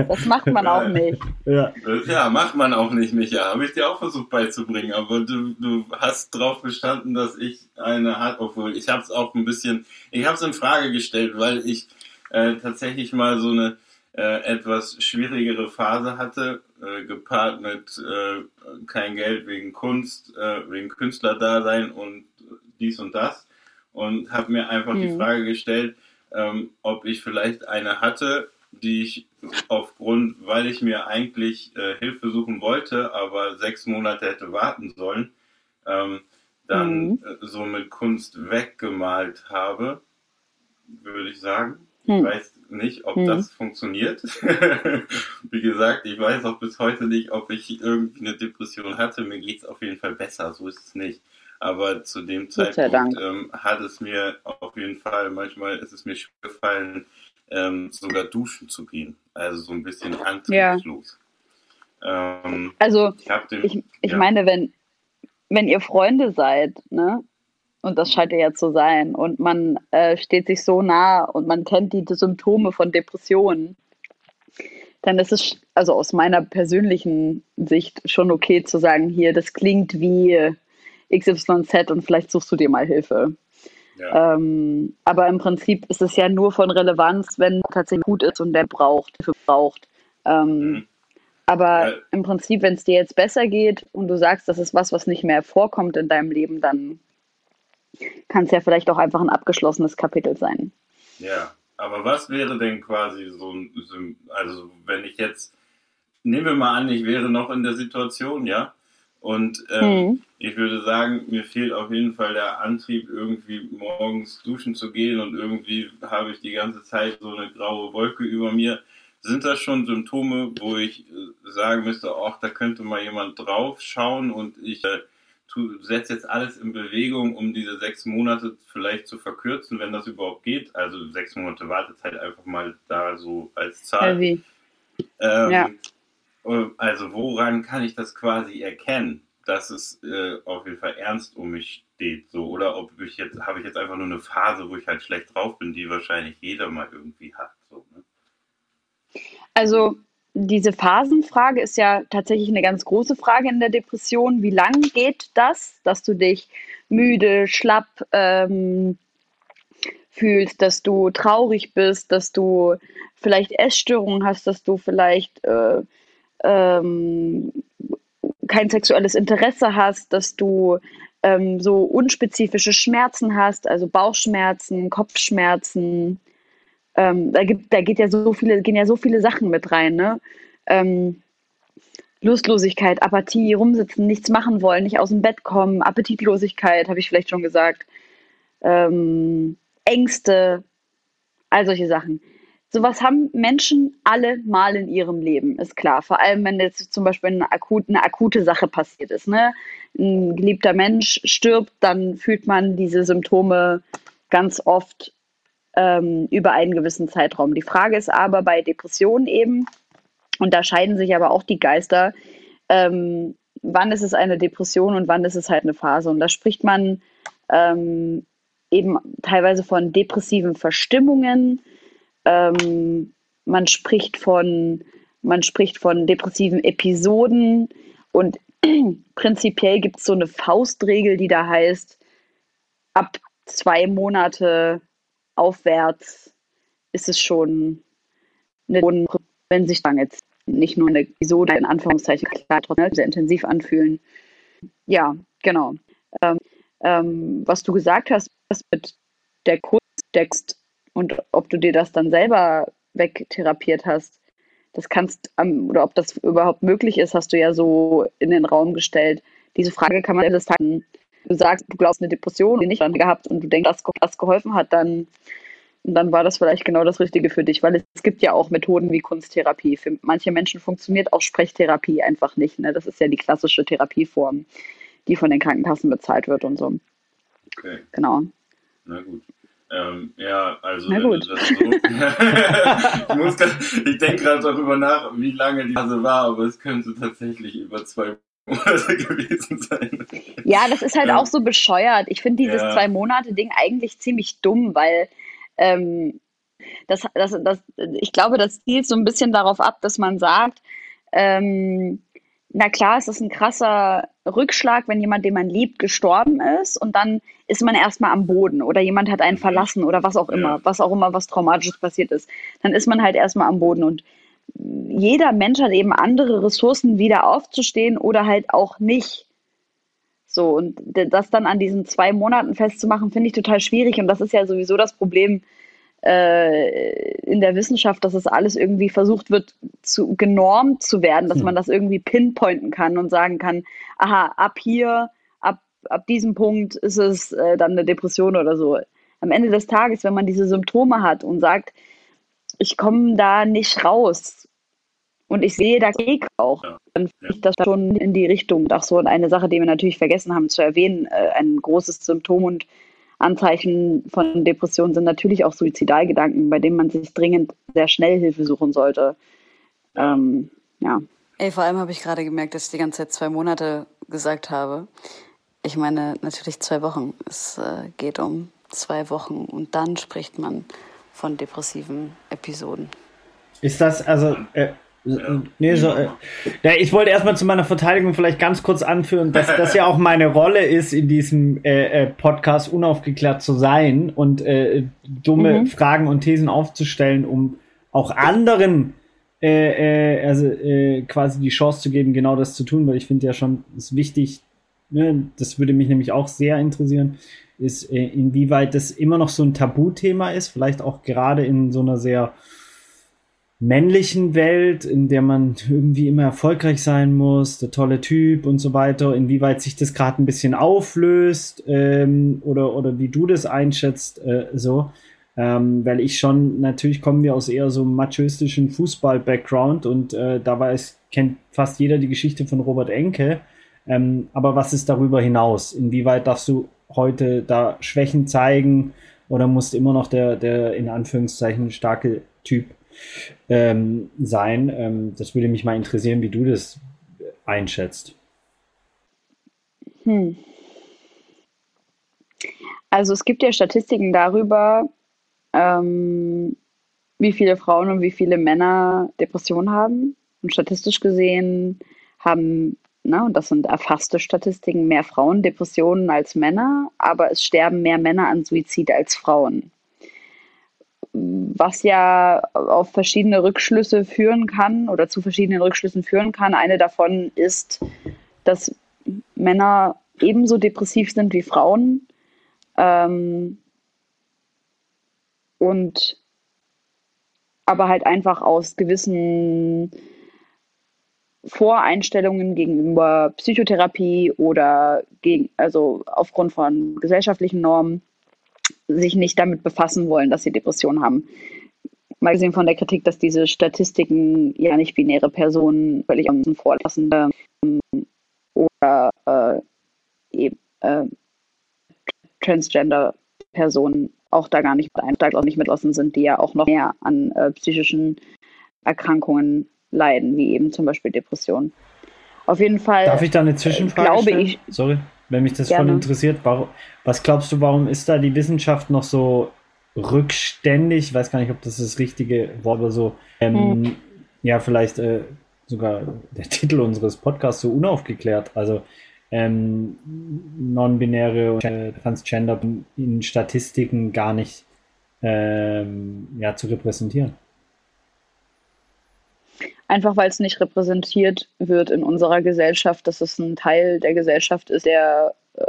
C: Das macht man auch nicht.
B: Ja, ja macht man auch nicht, Micha. Habe ich dir auch versucht beizubringen, aber du, du hast darauf bestanden, dass ich eine hat, obwohl ich habe es auch ein bisschen, ich habe es in Frage gestellt, weil ich äh, tatsächlich mal so eine äh, etwas schwierigere Phase hatte, äh, gepaart mit äh, kein Geld wegen Kunst, äh, wegen Künstlerdasein und dies und das. Und habe mir einfach mhm. die Frage gestellt, ähm, ob ich vielleicht eine hatte, die ich aufgrund, weil ich mir eigentlich äh, Hilfe suchen wollte, aber sechs Monate hätte warten sollen, ähm, dann mhm. Äh, so mit Kunst weggemalt habe, würde ich sagen. Hm. Ich weiß nicht, ob hm. das funktioniert. Wie gesagt, ich weiß auch bis heute nicht, ob ich irgendwie eine Depression hatte. Mir geht es auf jeden Fall besser, so ist es nicht. Aber zu dem Zeitpunkt ähm, hat es mir auf jeden Fall, manchmal ist es mir schwer gefallen, ähm, sogar duschen zu gehen. Also so ein bisschen antriebslos.
C: Ja. Ähm, also ich, den, ich, ich ja. meine, wenn, wenn ihr Freunde seid, ne, und das scheint ja zu sein. Und man äh, steht sich so nah und man kennt die, die Symptome von Depressionen. Dann ist es also aus meiner persönlichen Sicht schon okay zu sagen, hier, das klingt wie XYZ und vielleicht suchst du dir mal Hilfe. Ja. Ähm, aber im Prinzip ist es ja nur von Relevanz, wenn tatsächlich gut ist und der braucht, Hilfe braucht. Ähm, mhm. Aber ja. im Prinzip, wenn es dir jetzt besser geht und du sagst, das ist was, was nicht mehr vorkommt in deinem Leben, dann kann es ja vielleicht auch einfach ein abgeschlossenes Kapitel sein.
B: Ja, aber was wäre denn quasi so ein, also wenn ich jetzt, nehmen wir mal an, ich wäre noch in der Situation, ja, und ähm, mhm. ich würde sagen, mir fehlt auf jeden Fall der Antrieb, irgendwie morgens duschen zu gehen und irgendwie habe ich die ganze Zeit so eine graue Wolke über mir. sind das schon Symptome, wo ich äh, sagen müsste, ach, da könnte mal jemand drauf schauen und ich äh, setze jetzt alles in Bewegung, um diese sechs Monate vielleicht zu verkürzen, wenn das überhaupt geht. Also sechs Monate Wartezeit einfach mal da so als Zahl. Ähm, ja. Äh, also woran kann ich das quasi erkennen, dass es äh, auf jeden Fall ernst um mich steht, so oder ob ich jetzt habe ich jetzt einfach nur eine Phase, wo ich halt schlecht drauf bin, die wahrscheinlich jeder mal irgendwie hat. So, ne?
C: Also diese Phasenfrage ist ja tatsächlich eine ganz große Frage in der Depression. Wie lang geht das, dass du dich müde, schlapp ähm, fühlst, dass du traurig bist, dass du vielleicht Essstörungen hast, dass du vielleicht äh, ähm, kein sexuelles Interesse hast, dass du ähm, so unspezifische Schmerzen hast, also Bauchschmerzen, Kopfschmerzen, ähm, da, gibt, da geht ja so viele, gehen ja so viele Sachen mit rein, ne? Ähm, Lustlosigkeit, Apathie, rumsitzen, nichts machen wollen, nicht aus dem Bett kommen, Appetitlosigkeit, habe ich vielleicht schon gesagt, ähm, Ängste, all solche Sachen. Sowas haben Menschen alle mal in ihrem Leben, ist klar. Vor allem, wenn jetzt zum Beispiel eine akute, eine akute Sache passiert ist. Ne? Ein geliebter Mensch stirbt, dann fühlt man diese Symptome ganz oft ähm, über einen gewissen Zeitraum. Die Frage ist aber bei Depressionen eben, und da scheiden sich aber auch die Geister, ähm, wann ist es eine Depression und wann ist es halt eine Phase. Und da spricht man ähm, eben teilweise von depressiven Verstimmungen. Ähm, man spricht von man spricht von depressiven Episoden und prinzipiell gibt es so eine Faustregel, die da heißt, ab zwei Monate aufwärts ist es schon eine, wenn sich dann jetzt nicht nur eine Episode in Anführungszeichen klar, trotzdem sehr intensiv anfühlen. Ja, genau. Ähm, ähm, was du gesagt hast, mit der Kurztext und ob du dir das dann selber wegtherapiert hast, das kannst, ähm, oder ob das überhaupt möglich ist, hast du ja so in den Raum gestellt. Diese Frage kann man das sagen du sagst, du glaubst eine Depression, die nicht gehabt und du denkst, dass das geholfen hat, dann, dann war das vielleicht genau das Richtige für dich, weil es gibt ja auch Methoden wie Kunsttherapie. Für manche Menschen funktioniert auch Sprechtherapie einfach nicht. Ne? Das ist ja die klassische Therapieform, die von den Krankenkassen bezahlt wird und so.
B: Okay.
C: Genau.
B: Na gut. Ähm, ja, also
C: Na gut.
B: So, ich, ich denke gerade darüber nach, wie lange die Phase war, aber es könnte tatsächlich über zwei
C: gewesen sein. Ja, das ist halt ja. auch so bescheuert. Ich finde dieses ja. Zwei-Monate-Ding eigentlich ziemlich dumm, weil ähm, das, das, das, ich glaube, das zielt so ein bisschen darauf ab, dass man sagt, ähm, na klar, es ist ein krasser Rückschlag, wenn jemand, den man liebt, gestorben ist und dann ist man erstmal am Boden oder jemand hat einen mhm. verlassen oder was auch immer, ja. was auch immer, was Traumatisches passiert ist. Dann ist man halt erstmal am Boden und jeder Mensch hat eben andere Ressourcen, wieder aufzustehen oder halt auch nicht. So, und das dann an diesen zwei Monaten festzumachen, finde ich total schwierig. Und das ist ja sowieso das Problem äh, in der Wissenschaft, dass es alles irgendwie versucht wird, zu, genormt zu werden, dass hm. man das irgendwie pinpointen kann und sagen kann, aha, ab hier, ab, ab diesem Punkt ist es äh, dann eine Depression oder so. Am Ende des Tages, wenn man diese Symptome hat und sagt, ich komme da nicht raus. Und ich sehe da Weg auch. Dann finde ich das schon in die Richtung. Und auch so eine Sache, die wir natürlich vergessen haben zu erwähnen, äh, ein großes Symptom und Anzeichen von Depressionen sind natürlich auch Suizidalgedanken, bei denen man sich dringend sehr schnell Hilfe suchen sollte. Ähm, ja.
D: Ey, vor allem habe ich gerade gemerkt, dass ich die ganze Zeit zwei Monate gesagt habe. Ich meine natürlich zwei Wochen. Es äh, geht um zwei Wochen und dann spricht man von depressiven Episoden.
A: Ist das also. Äh, ja. Nee, so, äh, ja, ich wollte erstmal zu meiner Verteidigung vielleicht ganz kurz anführen, dass das ja auch meine Rolle ist, in diesem äh, äh Podcast unaufgeklärt zu sein und äh, dumme mhm. Fragen und Thesen aufzustellen, um auch anderen äh, äh, also äh, quasi die Chance zu geben, genau das zu tun, weil ich finde ja schon, ist wichtig, ne, das würde mich nämlich auch sehr interessieren, ist, äh, inwieweit das immer noch so ein Tabuthema ist, vielleicht auch gerade in so einer sehr männlichen Welt, in der man irgendwie immer erfolgreich sein muss, der tolle Typ und so weiter, inwieweit sich das gerade ein bisschen auflöst ähm, oder, oder wie du das einschätzt, äh, so. Ähm, weil ich schon, natürlich kommen wir aus eher so einem machoistischen Fußball-Background und äh, da weiß, kennt fast jeder die Geschichte von Robert Enke. Ähm, aber was ist darüber hinaus? Inwieweit darfst du heute da Schwächen zeigen oder musst immer noch der, der in Anführungszeichen starke Typ ähm, sein? Ähm, das würde mich mal interessieren, wie du das einschätzt.
C: Hm. Also es gibt ja Statistiken darüber, ähm, wie viele Frauen und wie viele Männer Depressionen haben. Und statistisch gesehen haben, na, und das sind erfasste Statistiken, mehr Frauen Depressionen als Männer, aber es sterben mehr Männer an Suizid als Frauen. Was ja auf verschiedene Rückschlüsse führen kann oder zu verschiedenen Rückschlüssen führen kann. Eine davon ist, dass Männer ebenso depressiv sind wie Frauen. Ähm, und aber halt einfach aus gewissen Voreinstellungen gegenüber Psychotherapie oder gegen, also aufgrund von gesellschaftlichen Normen sich nicht damit befassen wollen, dass sie Depressionen haben. Mal gesehen von der Kritik, dass diese Statistiken ja nicht binäre Personen völlig außen vor lassen ähm, oder äh, eben, äh, Transgender-Personen auch da gar nicht, da auch nicht mitlassen sind, die ja auch noch mehr an äh, psychischen Erkrankungen leiden, wie eben zum Beispiel Depressionen. Auf jeden Fall.
A: Darf ich da eine Zwischenfrage
C: glaube
A: stellen?
C: Ich,
A: Sorry, wenn mich das
C: gerne.
A: voll interessiert. Warum, was glaubst du, warum ist da die Wissenschaft noch so rückständig? Ich weiß gar nicht, ob das das richtige Wort oder so. Ähm, hm. Ja, vielleicht äh, sogar der Titel unseres Podcasts so unaufgeklärt. Also ähm, non-binäre und äh, Transgender in Statistiken gar nicht ähm, ja, zu repräsentieren.
C: Einfach weil es nicht repräsentiert wird in unserer Gesellschaft, dass es ein Teil der Gesellschaft ist, der äh,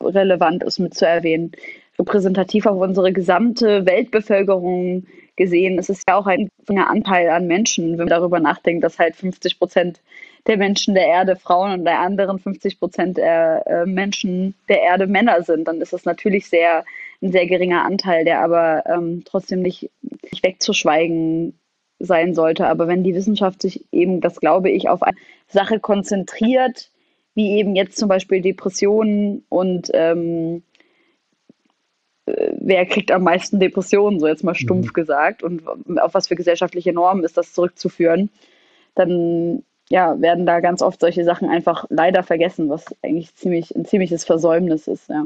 C: relevant ist mitzuerwähnen. Repräsentativ auf unsere gesamte Weltbevölkerung gesehen. Es ist ja auch ein Anteil an Menschen, wenn man darüber nachdenkt, dass halt 50 Prozent der Menschen der Erde Frauen und der anderen 50 Prozent der äh, Menschen der Erde Männer sind, dann ist das natürlich sehr ein sehr geringer Anteil, der aber ähm, trotzdem nicht, nicht wegzuschweigen sein sollte. Aber wenn die Wissenschaft sich eben, das glaube ich, auf eine Sache konzentriert, wie eben jetzt zum Beispiel Depressionen und ähm, äh, wer kriegt am meisten Depressionen, so jetzt mal stumpf mhm. gesagt, und auf was für gesellschaftliche Normen ist das zurückzuführen, dann ja, werden da ganz oft solche Sachen einfach leider vergessen, was eigentlich ziemlich, ein ziemliches Versäumnis ist, ja.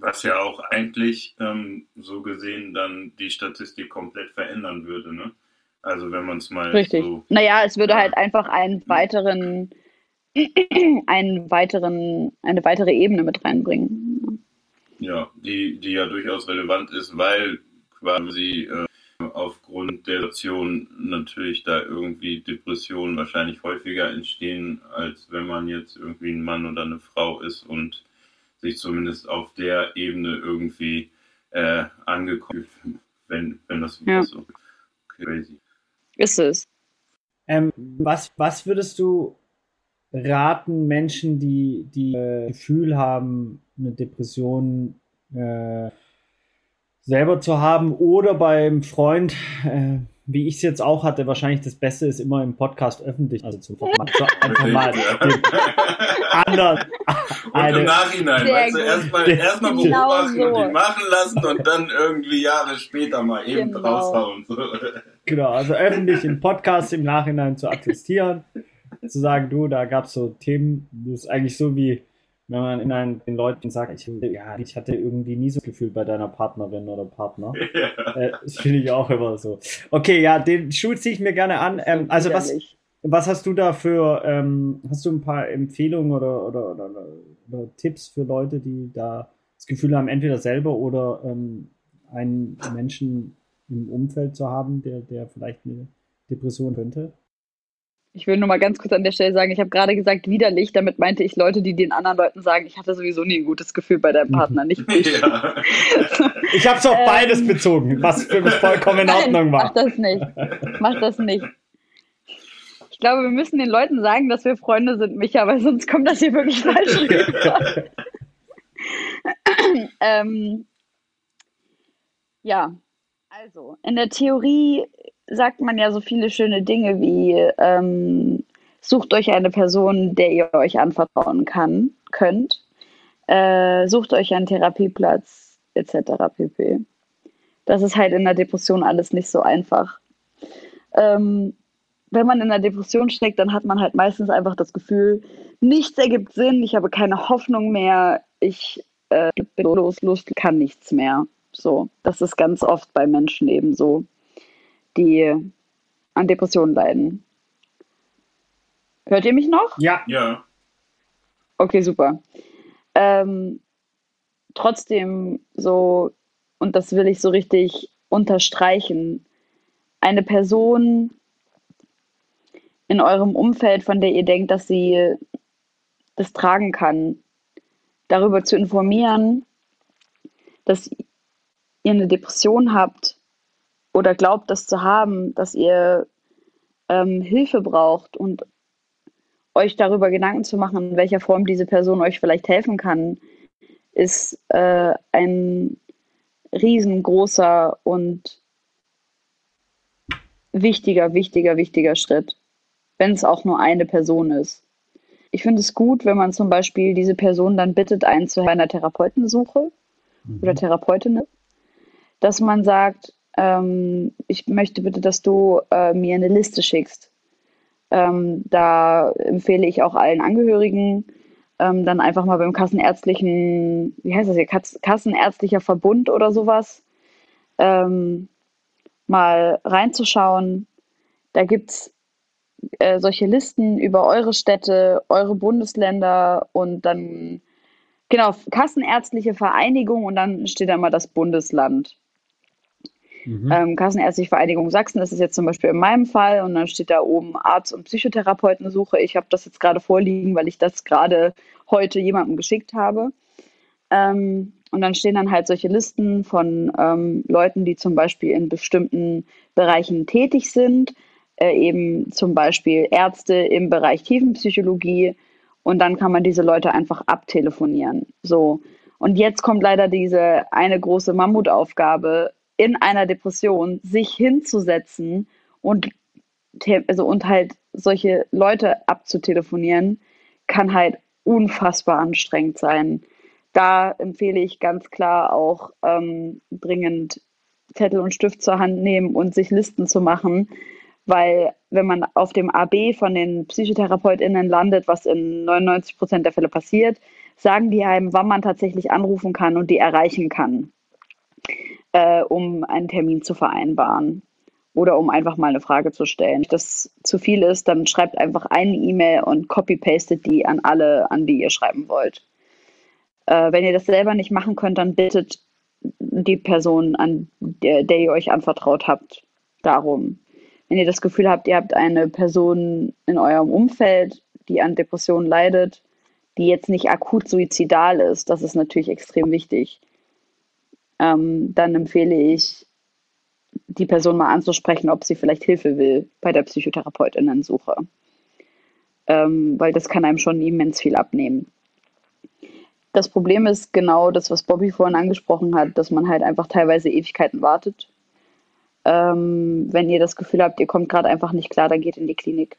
B: Was ja auch eigentlich ähm, so gesehen dann die Statistik komplett verändern würde, ne? Also wenn man es mal
C: Richtig.
B: so.
C: Naja, es würde ja. halt einfach einen weiteren, einen weiteren, eine weitere Ebene mit reinbringen.
B: Ja, die, die ja durchaus relevant ist, weil quasi äh, aufgrund der Situation natürlich da irgendwie Depressionen wahrscheinlich häufiger entstehen, als wenn man jetzt irgendwie ein Mann oder eine Frau ist und sich zumindest auf der Ebene irgendwie äh, angekommen wenn, wenn das ja. so crazy
C: ist. Es.
A: Ähm, was, was würdest du raten Menschen, die, die äh, Gefühl haben, eine Depression äh, selber zu haben oder beim Freund, äh, wie ich es jetzt auch hatte, wahrscheinlich das Beste ist immer im Podcast öffentlich, also zum Format, so einfach mal den anderen.
B: Und eine, im Nachhinein, weißt du, erstmal erst beobachten genau so. und ihn machen lassen und dann irgendwie Jahre später mal eben genau. raushauen. So.
A: Genau, also öffentlich im Podcast im Nachhinein zu attestieren, zu sagen, du, da gab es so Themen, das ist eigentlich so wie wenn man in einen, den Leuten sagt, ich, ja, ich hatte irgendwie nie so ein Gefühl bei deiner Partnerin oder Partner. Ja. Äh, das finde ich auch immer so. Okay, ja, den Schuh ziehe ich mir gerne an. Ähm, also was, was hast du da für, ähm, hast du ein paar Empfehlungen oder, oder, oder, oder, Tipps für Leute, die da das Gefühl haben, entweder selber oder ähm, einen Menschen im Umfeld zu haben, der, der vielleicht eine Depression könnte?
C: Ich will nur mal ganz kurz an der Stelle sagen, ich habe gerade gesagt widerlich, damit meinte ich Leute, die den anderen Leuten sagen, ich hatte sowieso nie ein gutes Gefühl bei deinem Partner, nicht ich. Ja.
A: ich habe es auf ähm, beides bezogen, was für mich vollkommen in Ordnung war.
C: Mach das nicht. Mach das nicht. Ich glaube, wir müssen den Leuten sagen, dass wir Freunde sind, Micha, weil sonst kommt das hier wirklich falsch rüber. ähm, Ja, also in der Theorie sagt man ja so viele schöne Dinge wie ähm, sucht euch eine Person, der ihr euch anvertrauen kann, könnt, äh, sucht euch einen Therapieplatz etc. pp. Das ist halt in der Depression alles nicht so einfach. Ähm, wenn man in der Depression steckt, dann hat man halt meistens einfach das Gefühl, nichts ergibt Sinn, ich habe keine Hoffnung mehr, ich äh, bin los, los, kann nichts mehr. So, das ist ganz oft bei Menschen eben so, die an Depressionen leiden. Hört ihr mich noch?
A: Ja.
B: Ja.
C: Okay, super. Ähm, trotzdem so, und das will ich so richtig unterstreichen, eine Person in eurem Umfeld, von der ihr denkt, dass sie das tragen kann, darüber zu informieren, dass ihr eine Depression habt oder glaubt, das zu haben, dass ihr ähm, Hilfe braucht und euch darüber Gedanken zu machen, in welcher Form diese Person euch vielleicht helfen kann, ist äh, ein riesengroßer und wichtiger, wichtiger, wichtiger Schritt, wenn es auch nur eine Person ist. Ich finde es gut, wenn man zum Beispiel diese Person dann bittet, einen zu einer Therapeutensuche mhm. oder Therapeutin, dass man sagt, ähm, ich möchte bitte, dass du äh, mir eine Liste schickst ähm, da empfehle ich auch allen Angehörigen, ähm, dann einfach mal beim kassenärztlichen, wie heißt das hier, Kassenärztlicher Verbund oder sowas, ähm, mal reinzuschauen. Da gibt es äh, solche Listen über eure Städte, eure Bundesländer und dann, genau, Kassenärztliche Vereinigung und dann steht da mal das Bundesland. Mhm. Ähm, Kassenärztliche Vereinigung Sachsen das ist jetzt zum Beispiel in meinem Fall und dann steht da oben Arzt- und Psychotherapeutensuche. Ich habe das jetzt gerade vorliegen, weil ich das gerade heute jemandem geschickt habe. Ähm, und dann stehen dann halt solche Listen von ähm, Leuten, die zum Beispiel in bestimmten Bereichen tätig sind, äh, eben zum Beispiel Ärzte im Bereich Tiefenpsychologie. Und dann kann man diese Leute einfach abtelefonieren. So. Und jetzt kommt leider diese eine große Mammutaufgabe, in einer Depression sich hinzusetzen und, also, und halt solche Leute abzutelefonieren, kann halt unfassbar anstrengend sein. Da empfehle ich ganz klar auch ähm, dringend Zettel und Stift zur Hand nehmen und sich Listen zu machen, weil wenn man auf dem AB von den PsychotherapeutInnen landet, was in 99 Prozent der Fälle passiert, sagen die einem, wann man tatsächlich anrufen kann und die erreichen kann äh, um einen Termin zu vereinbaren oder um einfach mal eine Frage zu stellen. Wenn das zu viel ist, dann schreibt einfach eine E-Mail und copy-pastet die an alle, an die ihr schreiben wollt. Äh, wenn ihr das selber nicht machen könnt, dann bittet die Person, an der, der ihr euch anvertraut habt, darum. Wenn ihr das Gefühl habt, ihr habt eine Person in eurem Umfeld, die an Depressionen leidet, die jetzt nicht akut suizidal ist, das ist natürlich extrem wichtig ähm, dann empfehle ich, die Person mal anzusprechen, ob sie vielleicht Hilfe will bei der Psychotherapeutinnensuche. Ähm, weil das kann einem schon immens viel abnehmen. Das Problem ist genau das, was Bobby vorhin angesprochen hat, dass man halt einfach teilweise Ewigkeiten wartet. Ähm, wenn ihr das Gefühl habt, ihr kommt gerade einfach nicht klar, dann geht in die Klinik.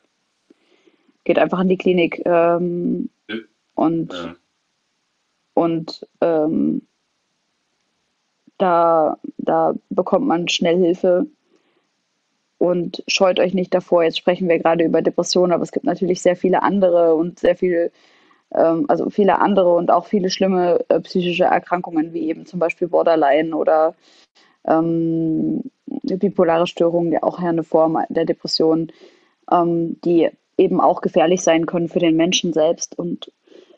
C: Geht einfach in die Klinik ähm, und, ja. und ähm, da, da bekommt man schnell Hilfe und scheut euch nicht davor. Jetzt sprechen wir gerade über Depressionen, aber es gibt natürlich sehr viele andere und sehr viele, ähm, also viele andere und auch viele schlimme äh, psychische Erkrankungen, wie eben zum Beispiel Borderline oder ähm, bipolare Störungen, die auch eine Form der Depression, ähm, die eben auch gefährlich sein können für den Menschen selbst und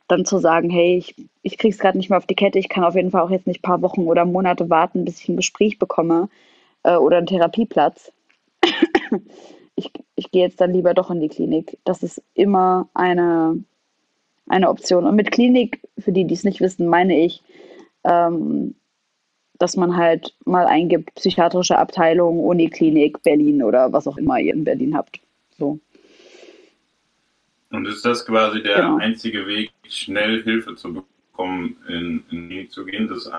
C: dann zu sagen, hey, ich, ich kriege es gerade nicht mehr auf die Kette, ich kann auf jeden Fall auch jetzt nicht ein paar Wochen oder Monate warten, bis ich ein Gespräch bekomme äh, oder einen Therapieplatz. ich, ich gehe jetzt dann lieber doch in die Klinik. Das ist immer eine, eine Option. Und mit Klinik, für die, die es nicht wissen, meine ich, ähm, dass man halt mal eingibt, psychiatrische Abteilung, Uniklinik, Berlin oder was auch immer ihr in Berlin habt. So.
B: Und ist das quasi der genau. einzige Weg, schnell Hilfe zu bekommen, in, in die zu gehen, das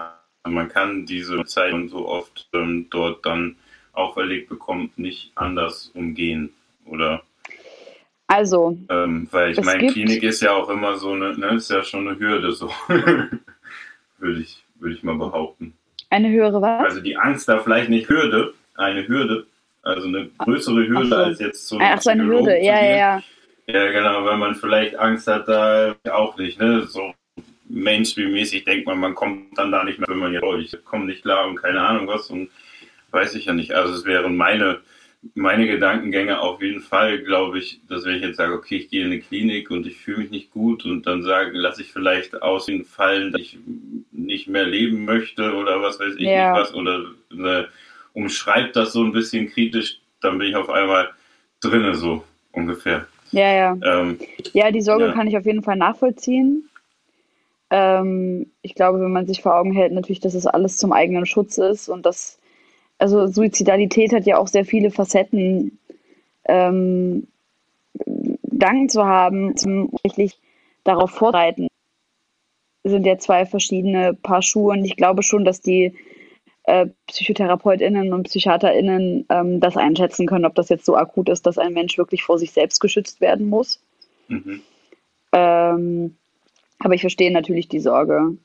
B: man kann diese Zeit so oft ähm, dort dann auferlegt bekommt, nicht anders umgehen, oder?
C: Also.
B: Ähm, weil ich meine, Klinik ist ja auch immer so eine, ne, ist ja schon eine Hürde, so. würde ich, würde ich mal behaupten.
C: Eine höhere was?
B: Also die Angst da vielleicht nicht Hürde, eine Hürde, also eine größere Hürde so. als jetzt
C: so. Ach, so eine Hürde, ja, ja, ja.
B: Ja, genau, weil man vielleicht Angst hat, da auch nicht, ne? So Mainstream-mäßig denkt man, man kommt dann da nicht mehr, wenn man jetzt, oh, ich komme nicht klar und keine Ahnung was und weiß ich ja nicht. Also es wären meine, meine Gedankengänge auf jeden Fall, glaube ich, dass wenn ich jetzt sage, okay, ich gehe in eine Klinik und ich fühle mich nicht gut und dann sage, lasse ich vielleicht aussehen fallen, dass ich nicht mehr leben möchte oder was weiß ich ja. nicht was oder äh, umschreibt das so ein bisschen kritisch, dann bin ich auf einmal drinne so ungefähr.
C: Ja, ja. Ähm, ja, die Sorge ja. kann ich auf jeden Fall nachvollziehen. Ähm, ich glaube, wenn man sich vor Augen hält, natürlich, dass es alles zum eigenen Schutz ist und dass, also Suizidalität hat ja auch sehr viele Facetten. Ähm, Danken zu haben, zum richtig darauf vorbereiten, sind ja zwei verschiedene Paar Schuhe und ich glaube schon, dass die äh, PsychotherapeutInnen und PsychiaterInnen ähm, das einschätzen können, ob das jetzt so akut ist, dass ein Mensch wirklich vor sich selbst geschützt werden muss. Mhm. Ähm, aber ich verstehe natürlich die Sorge.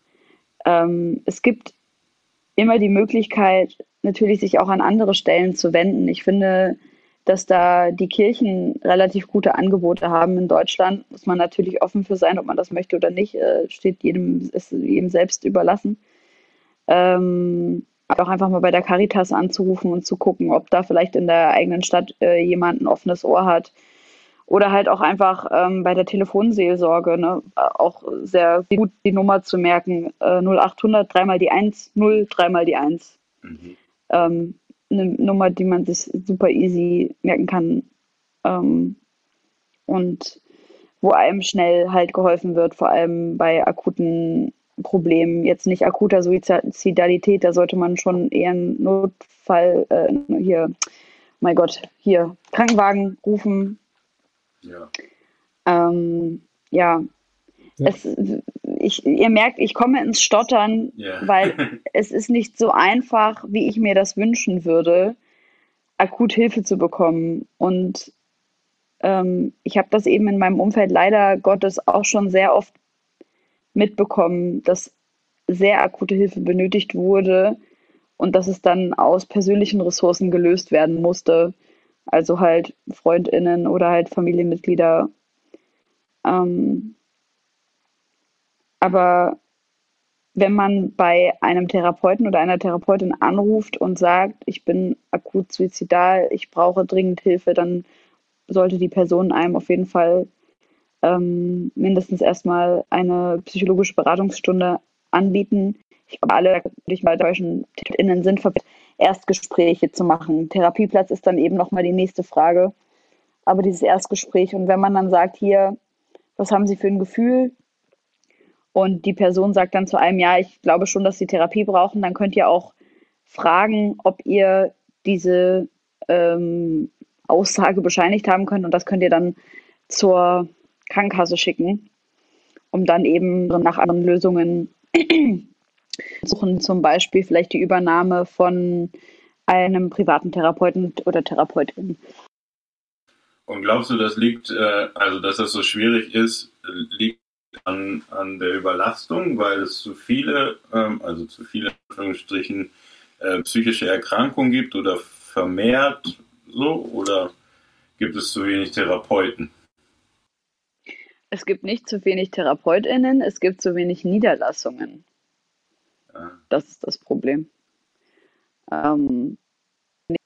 C: Ähm, es gibt immer die Möglichkeit, natürlich sich auch an andere Stellen zu wenden. Ich finde, dass da die Kirchen relativ gute Angebote haben in Deutschland. Muss man natürlich offen für sein, ob man das möchte oder nicht, äh, steht jedem, ist jedem selbst überlassen. Ähm, auch einfach mal bei der Caritas anzurufen und zu gucken, ob da vielleicht in der eigenen Stadt äh, jemand ein offenes Ohr hat, oder halt auch einfach ähm, bei der Telefonseelsorge ne, auch sehr gut die Nummer zu merken. Äh, 0800, dreimal die 1, 0, dreimal die 1. Mhm. Ähm, eine Nummer, die man sich super easy merken kann. Ähm, und wo einem schnell halt geholfen wird, vor allem bei akuten Problemen. Jetzt nicht akuter Suizidalität, da sollte man schon eher einen Notfall äh, hier, mein Gott, hier Krankenwagen rufen, ja. Ähm, ja. ja. Es, ich, ihr merkt, ich komme ins Stottern, ja. weil es ist nicht so einfach, wie ich mir das wünschen würde, akut Hilfe zu bekommen. Und ähm, ich habe das eben in meinem Umfeld leider Gottes auch schon sehr oft mitbekommen, dass sehr akute Hilfe benötigt wurde und dass es dann aus persönlichen Ressourcen gelöst werden musste. Also halt FreundInnen oder halt Familienmitglieder. Ähm, aber wenn man bei einem Therapeuten oder einer Therapeutin anruft und sagt, ich bin akut suizidal, ich brauche dringend Hilfe, dann sollte die Person einem auf jeden Fall ähm, mindestens erstmal eine psychologische Beratungsstunde anbieten. Ich glaube, alle dich mal deutschen TherapeutInnen sind verpflichtet, Erstgespräche zu machen. Therapieplatz ist dann eben nochmal die nächste Frage. Aber dieses Erstgespräch und wenn man dann sagt, hier, was haben Sie für ein Gefühl? Und die Person sagt dann zu einem, ja, ich glaube schon, dass Sie Therapie brauchen, dann könnt ihr auch fragen, ob ihr diese ähm, Aussage bescheinigt haben könnt und das könnt ihr dann zur Krankenkasse schicken, um dann eben nach anderen Lösungen suchen zum Beispiel vielleicht die Übernahme von einem privaten Therapeuten oder Therapeutin.
B: Und glaubst du, das liegt, äh, also dass das so schwierig ist, liegt an, an der Überlastung, weil es zu viele, ähm, also zu viele Anführungsstrichen, äh, psychische Erkrankungen gibt oder vermehrt so oder gibt es zu wenig Therapeuten?
C: Es gibt nicht zu wenig TherapeutInnen, es gibt zu wenig Niederlassungen. Das ist das Problem. Ähm,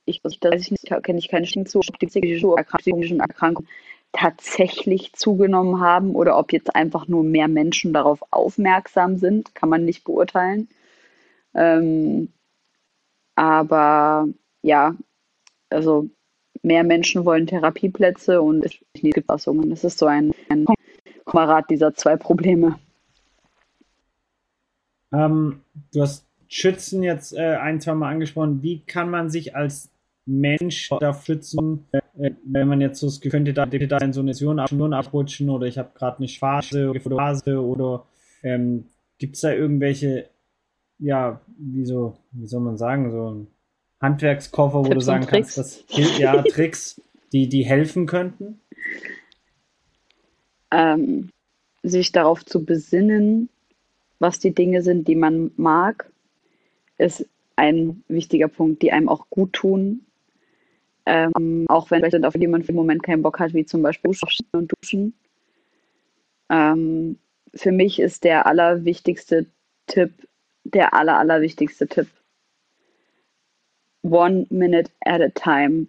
C: ich, weiß ich nicht, kenne ich keine Stimmen zu, ob die psychischen Erkrankungen tatsächlich zugenommen haben oder ob jetzt einfach nur mehr Menschen darauf aufmerksam sind, kann man nicht beurteilen. Ähm, aber ja, also mehr Menschen wollen Therapieplätze und es gibt Fassungen. Das ist so ein, ein Kamerad dieser zwei Probleme.
A: Ähm, du hast Schützen jetzt äh, ein, zwei Mal angesprochen. Wie kann man sich als Mensch da schützen, äh, wenn man jetzt so das könnte, da, da in so eine Vision abrutschen oder ich habe gerade eine Schwarze oder Phase oder ähm, gibt es da irgendwelche ja, wie so, wie soll man sagen, so ein Handwerkskoffer, wo Tipps du sagen kannst, dass ja Tricks, die, die helfen könnten?
C: Ähm, sich darauf zu besinnen, was die Dinge sind, die man mag, ist ein wichtiger Punkt, die einem auch gut tun. Ähm, auch wenn vielleicht auf jemand für den Moment keinen Bock hat, wie zum Beispiel Duschen und Duschen. Ähm, für mich ist der allerwichtigste Tipp, der aller, allerwichtigste Tipp. One minute at a time.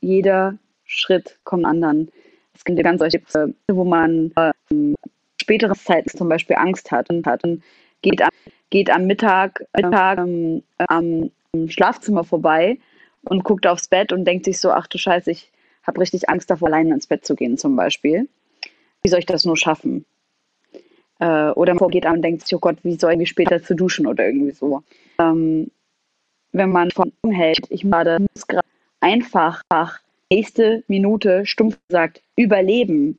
C: Jeder Schritt kommt anderen. Es gibt ja ganz solche, wo man ähm, spätere Zeiten zum Beispiel Angst hat und hat und geht am, geht am Mittag, Mittag ähm, am Schlafzimmer vorbei und guckt aufs Bett und denkt sich so, ach du Scheiße, ich habe richtig Angst davor, alleine ins Bett zu gehen zum Beispiel. Wie soll ich das nur schaffen? Äh, oder man geht an und denkt sich, oh Gott, wie soll ich später zu duschen oder irgendwie so. Ähm, wenn man von hält, ich gerade gerade einfach nächste Minute stumpf gesagt überleben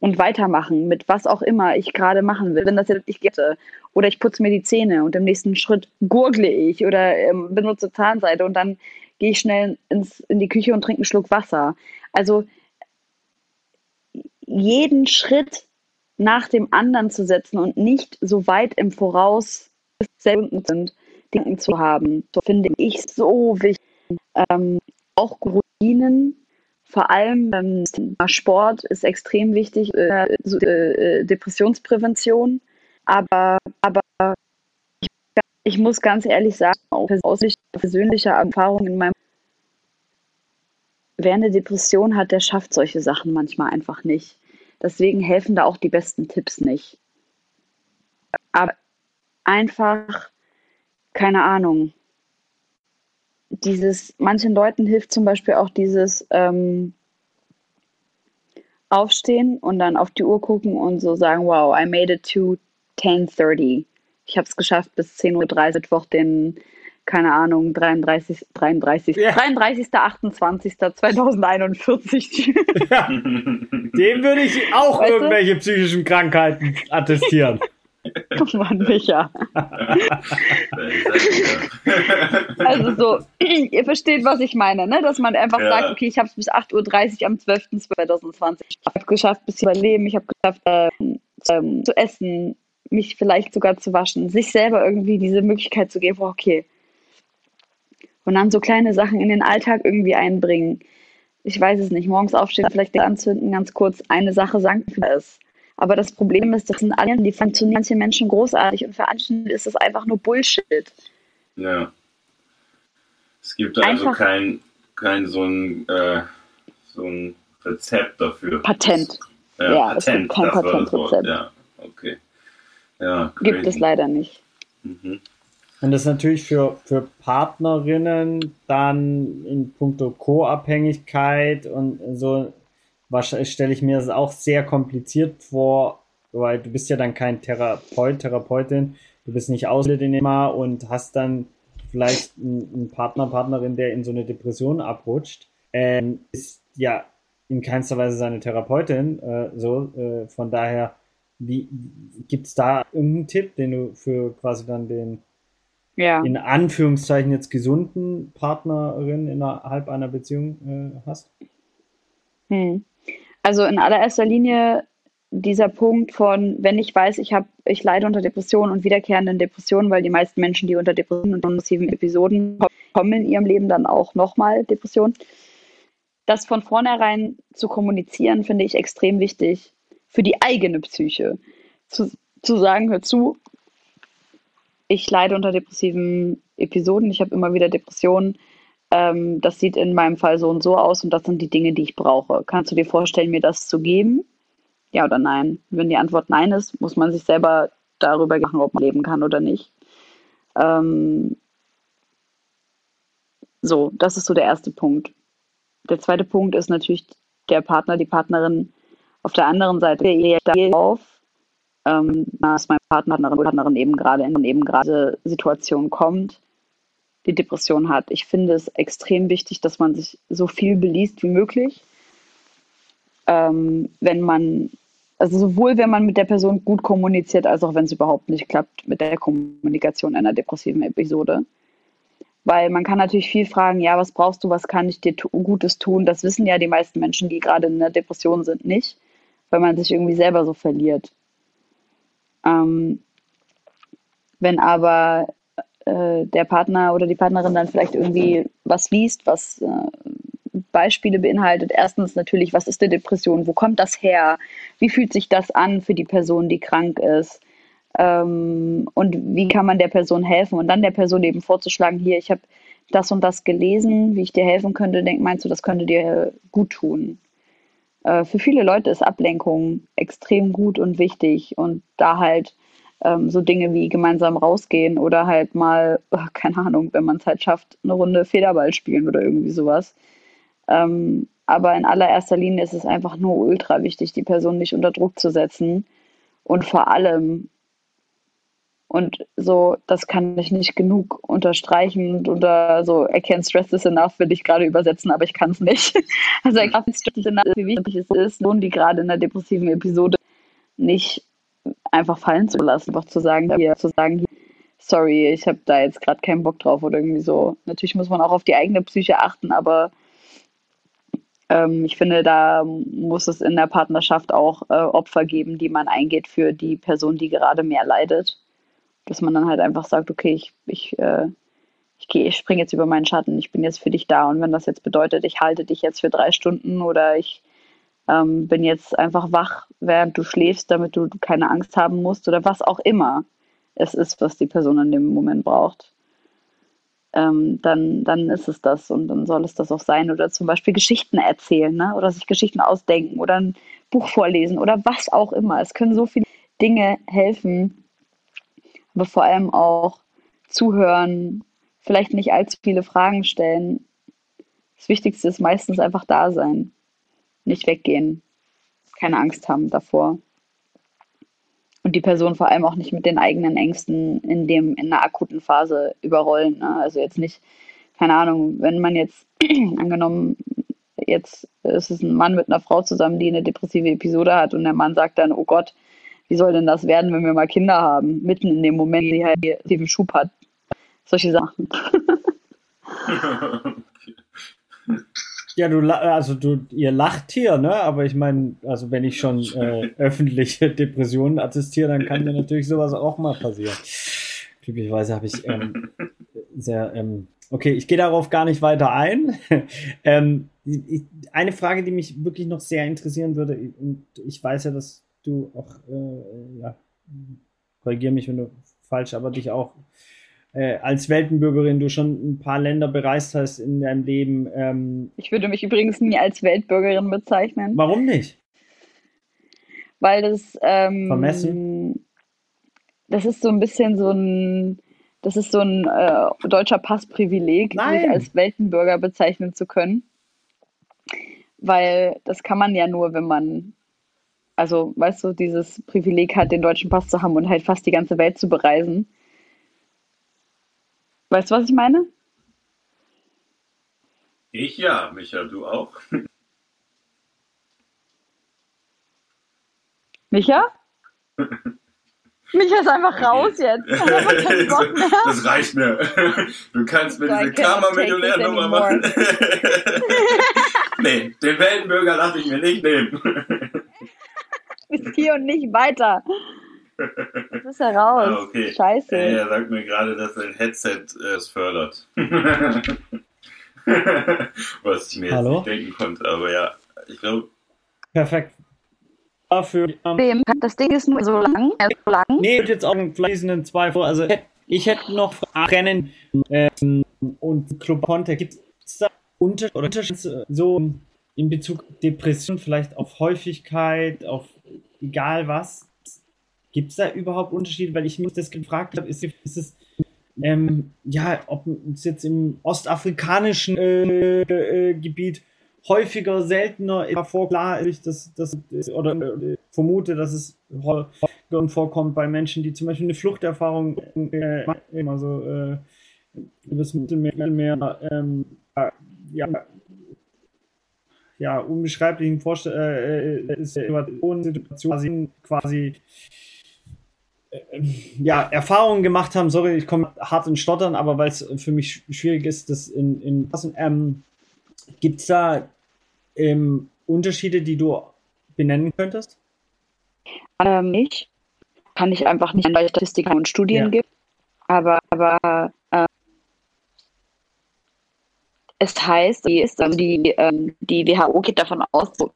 C: und weitermachen mit was auch immer ich gerade machen will. Wenn das jetzt ich gette oder ich putze mir die Zähne und im nächsten Schritt gurgle ich oder ähm, benutze Zahnseide und dann gehe ich schnell ins, in die Küche und trinke einen Schluck Wasser. Also jeden Schritt nach dem anderen zu setzen und nicht so weit im Voraus sind, Dinge zu haben, finde ich so wichtig. Ähm, auch Routinen vor allem ähm, Sport ist extrem wichtig, äh, äh, Depressionsprävention. Aber, aber ich, ich, muss ganz ehrlich sagen, auch aus persönlicher Erfahrung in meinem Wer eine Depression hat, der schafft solche Sachen manchmal einfach nicht. Deswegen helfen da auch die besten Tipps nicht. Aber einfach, keine Ahnung, dieses, manchen Leuten hilft zum Beispiel auch dieses ähm, Aufstehen und dann auf die Uhr gucken und so sagen, wow, I made it to 10.30. Ich habe es geschafft bis 10.30 Uhr Mittwoch, den, keine Ahnung, 33. 33. Ja. 33. 28. 2041.
A: Ja. Dem würde ich auch weißt irgendwelche du? psychischen Krankheiten attestieren.
C: Oh Mann, Micha. also so, ihr versteht, was ich meine, ne? dass man einfach ja. sagt, okay, ich habe es bis 8.30 Uhr am 12.2020 Ich habe es geschafft, bis zu überleben, ich habe geschafft, ähm, ähm, zu essen, mich vielleicht sogar zu waschen, sich selber irgendwie diese Möglichkeit zu geben, okay. Und dann so kleine Sachen in den Alltag irgendwie einbringen. Ich weiß es nicht, morgens aufstehen, vielleicht anzünden, ganz kurz eine Sache sagen für es aber das Problem ist, das sind alle, die funktionieren manche Menschen großartig und für andere ist das einfach nur Bullshit.
B: Ja. Es gibt also einfach kein, kein so ein, äh, so ein Rezept dafür.
C: Patent.
B: Ja, ja Patent, es gibt kein Patentrezept. Ja, okay. Ja,
C: gibt es leider nicht.
A: Mhm. Und das ist natürlich für, für Partnerinnen dann in puncto Co-Abhängigkeit und so stelle ich mir das auch sehr kompliziert vor, weil du bist ja dann kein Therapeut, Therapeutin, du bist nicht ausgebildet in dem Thema und hast dann vielleicht einen Partner, Partnerin, der in so eine Depression abrutscht, ähm, ist ja in keinster Weise seine Therapeutin. Äh, so, äh, von daher, wie gibt es da irgendeinen Tipp, den du für quasi dann den ja. in Anführungszeichen jetzt gesunden Partnerin innerhalb einer Beziehung äh, hast?
C: Hm. Also in allererster Linie dieser Punkt von, wenn ich weiß, ich habe, ich leide unter Depressionen und wiederkehrenden Depressionen, weil die meisten Menschen, die unter Depressionen und massiven Episoden kommen in ihrem Leben dann auch nochmal Depressionen. Das von vornherein zu kommunizieren, finde ich extrem wichtig für die eigene Psyche. Zu, zu sagen, hör zu, ich leide unter depressiven Episoden, ich habe immer wieder Depressionen ähm, das sieht in meinem Fall so und so aus und das sind die Dinge, die ich brauche. Kannst du dir vorstellen, mir das zu geben? Ja oder nein? Wenn die Antwort nein ist, muss man sich selber darüber machen, ob man leben kann oder nicht. Ähm, so, das ist so der erste Punkt. Der zweite Punkt ist natürlich der Partner, die Partnerin auf der anderen Seite der auf, ähm, dass mein Partner, Partnerin, Partnerin eben gerade in eben gerade Situation kommt die Depression hat. Ich finde es extrem wichtig, dass man sich so viel beliest wie möglich. Ähm, wenn man also sowohl wenn man mit der Person gut kommuniziert, als auch wenn es überhaupt nicht klappt mit der Kommunikation einer depressiven Episode. Weil man kann natürlich viel fragen, ja, was brauchst du, was kann ich dir Gutes tun? Das wissen ja die meisten Menschen, die gerade in der Depression sind, nicht, weil man sich irgendwie selber so verliert. Ähm, wenn aber äh, der Partner oder die Partnerin dann vielleicht irgendwie was liest, was äh, Beispiele beinhaltet. Erstens natürlich, was ist eine Depression? Wo kommt das her? Wie fühlt sich das an für die Person, die krank ist? Ähm, und wie kann man der Person helfen? Und dann der Person eben vorzuschlagen, hier, ich habe das und das gelesen, wie ich dir helfen könnte. Denk, meinst du, das könnte dir gut tun? Äh, für viele Leute ist Ablenkung extrem gut und wichtig und da halt ähm, so Dinge wie gemeinsam rausgehen oder halt mal, oh, keine Ahnung, wenn man es halt schafft, eine Runde Federball spielen oder irgendwie sowas. Ähm, aber in allererster Linie ist es einfach nur ultra wichtig, die Person nicht unter Druck zu setzen und vor allem und so, das kann ich nicht genug unterstreichen oder so, I can't stress this enough, will ich gerade übersetzen, aber ich kann es nicht. Also I can't stress this enough, wie wichtig es ist, Lohn, die gerade in der depressiven Episode nicht einfach fallen zu lassen, einfach zu sagen, hier, zu sagen, sorry, ich habe da jetzt gerade keinen Bock drauf oder irgendwie so. Natürlich muss man auch auf die eigene Psyche achten, aber ähm, ich finde, da muss es in der Partnerschaft auch äh, Opfer geben, die man eingeht für die Person, die gerade mehr leidet dass man dann halt einfach sagt, okay, ich, ich, äh, ich ich springe jetzt über meinen Schatten, ich bin jetzt für dich da. Und wenn das jetzt bedeutet, ich halte dich jetzt für drei Stunden oder ich ähm, bin jetzt einfach wach, während du schläfst, damit du keine Angst haben musst oder was auch immer es ist, was die Person in dem Moment braucht. Ähm, dann, dann ist es das und dann soll es das auch sein. Oder zum Beispiel Geschichten erzählen ne? oder sich Geschichten ausdenken oder ein Buch vorlesen oder was auch immer. Es können so viele Dinge helfen, aber vor allem auch zuhören, vielleicht nicht allzu viele Fragen stellen. Das Wichtigste ist meistens einfach da sein, nicht weggehen, keine Angst haben davor. Und die Person vor allem auch nicht mit den eigenen Ängsten in dem in einer akuten Phase überrollen. Ne? Also jetzt nicht, keine Ahnung, wenn man jetzt angenommen, jetzt ist es ein Mann mit einer Frau zusammen, die eine depressive Episode hat und der Mann sagt dann, oh Gott, wie soll denn das werden, wenn wir mal Kinder haben? Mitten in dem Moment, die halt den Schub hat. Solche Sachen.
A: Ja, du, also du, ihr lacht hier, ne? Aber ich meine, also wenn ich schon äh, öffentliche Depressionen attestiere, dann kann mir natürlich sowas auch mal passieren. Glücklicherweise habe ich ähm, sehr, ähm, okay, ich gehe darauf gar nicht weiter ein. ähm, ich, eine Frage, die mich wirklich noch sehr interessieren würde, und ich weiß ja, dass du auch, äh, ja, korrigiere mich, wenn du falsch, aber dich auch äh, als Weltenbürgerin du schon ein paar Länder bereist hast in deinem Leben. Ähm,
C: ich würde mich übrigens nie als Weltbürgerin bezeichnen.
A: Warum nicht?
C: Weil das
A: ähm, vermessen.
C: Das ist so ein bisschen so ein, das ist so ein äh, deutscher Passprivileg,
A: Nein.
C: sich als Weltenbürger bezeichnen zu können. Weil das kann man ja nur, wenn man also, weißt du, dieses Privileg hat, den deutschen Pass zu haben und halt fast die ganze Welt zu bereisen. Weißt du, was ich meine?
B: Ich ja, Micha, du auch.
C: Micha? Micha ist einfach raus jetzt.
B: Das reicht mir. Du kannst mir so diese Karma-Millionär-Nummer machen. nee, den Weltenbürger lasse ich mir nicht nehmen
C: bis hier und nicht weiter. Das ist ja raus. Ah, okay. Scheiße.
B: Ey, er sagt mir gerade, dass sein Headset äh, es fördert. Was ich mir Hallo? jetzt nicht denken konnte, aber ja, ich glaube.
A: Perfekt. Dafür.
C: Ähm, das Ding ist nur so lang. So lang.
A: Nee, jetzt auch einen fließenden Zweifel. Also, ich hätte noch Rennen ähm, und Club Conte. Gibt es da Unterschiede so in Bezug Depression, vielleicht auf Häufigkeit, auf egal was. Gibt es da überhaupt Unterschiede? Weil ich mich das gefragt habe, ist, ist es, ähm, ja, ob es jetzt im ostafrikanischen äh, äh, Gebiet häufiger, seltener vor, klar ist, dass das oder äh, vermute, dass es häufiger vorkommt bei Menschen, die zum Beispiel eine Fluchterfahrung äh, also äh, das Mittelmeer, ähm, ja, ja, unbeschreiblichen Vorstell äh, äh Situation quasi äh, ja, Erfahrungen gemacht haben, sorry, ich komme hart in Stottern, aber weil es für mich schwierig ist, das in, in ähm, gibt es da ähm, Unterschiede, die du benennen könntest?
C: Ähm, nicht. Kann ich einfach nicht, weil es Statistiken und Studien ja. gibt. Aber, aber äh, es heißt, die, ist, also die, ähm, die WHO geht davon aus, so,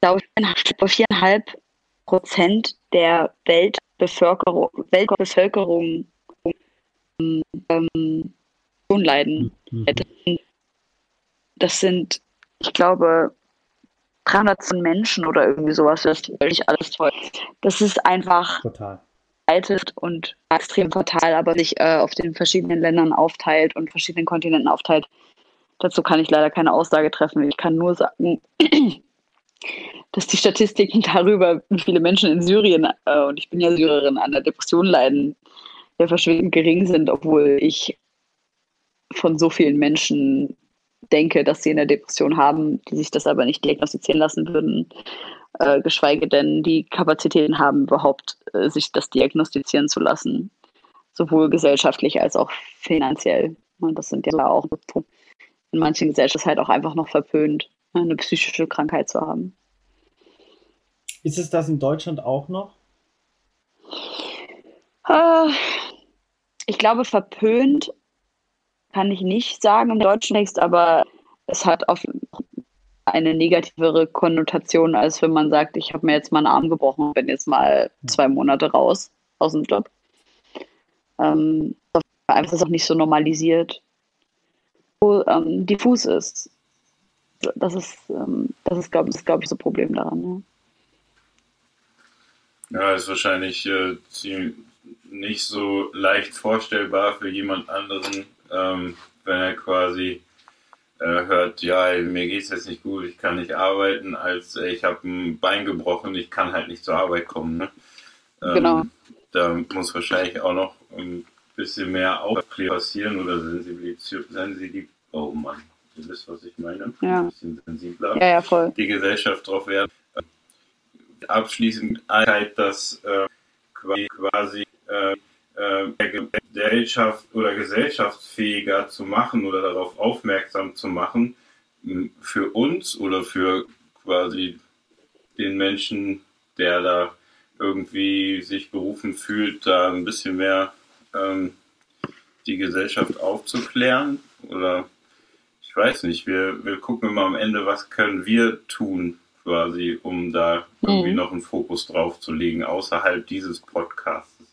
C: glaube ich, viereinhalb Prozent der Weltbevölkerung, Weltbevölkerung ähm, leiden. Mhm. Das sind, ich glaube, 300 Menschen oder irgendwie sowas. Das ist völlig alles toll. Das ist einfach
A: total
C: und extrem fatal, aber sich äh, auf den verschiedenen Ländern aufteilt und verschiedenen Kontinenten aufteilt. Dazu kann ich leider keine Aussage treffen. Ich kann nur sagen, dass die Statistiken darüber, wie viele Menschen in Syrien, äh, und ich bin ja Syrerin, an der Depression leiden, ja verschwindend gering sind, obwohl ich von so vielen Menschen denke, dass sie eine Depression haben, die sich das aber nicht diagnostizieren lassen würden, äh, geschweige denn die Kapazitäten haben, überhaupt äh, sich das diagnostizieren zu lassen, sowohl gesellschaftlich als auch finanziell. Und das sind ja auch in manchen Gesellschaften halt auch einfach noch verpönt, eine psychische Krankheit zu haben.
A: Ist es das in Deutschland auch noch?
C: Äh, ich glaube, verpönt kann ich nicht sagen im deutschen Text, aber es hat auf eine negativere Konnotation, als wenn man sagt, ich habe mir jetzt mal einen Arm gebrochen und bin jetzt mal zwei Monate raus aus dem Job. Ähm, einfach ist auch nicht so normalisiert. So, ähm, diffus ist. Das ist, ähm, das ist, glaube glaub ich, so ein Problem daran.
B: Ja, ja ist wahrscheinlich äh, nicht so leicht vorstellbar für jemand anderen, ähm, wenn er quasi äh, hört, ja, mir geht es jetzt nicht gut, ich kann nicht arbeiten, als äh, ich habe ein Bein gebrochen, ich kann halt nicht zur Arbeit kommen. Ne? Ähm, genau. Da muss wahrscheinlich auch noch ein bisschen mehr Aufklärung passieren oder Sensibilität. Oh Mann, ihr wisst, was ich meine.
C: Ja.
B: Ein bisschen sensibler.
C: Ja, ja, voll.
B: Die Gesellschaft drauf werden. Abschließend Einheit, dass äh, quasi äh, äh, Gesellschaft oder gesellschaftsfähiger zu machen oder darauf aufmerksam zu machen, für uns oder für quasi den Menschen, der da irgendwie sich berufen fühlt, da ein bisschen mehr ähm, die Gesellschaft aufzuklären? Oder weiß nicht, wir, wir gucken immer am Ende, was können wir tun, quasi, um da irgendwie mhm. noch einen Fokus drauf zu legen, außerhalb dieses Podcasts.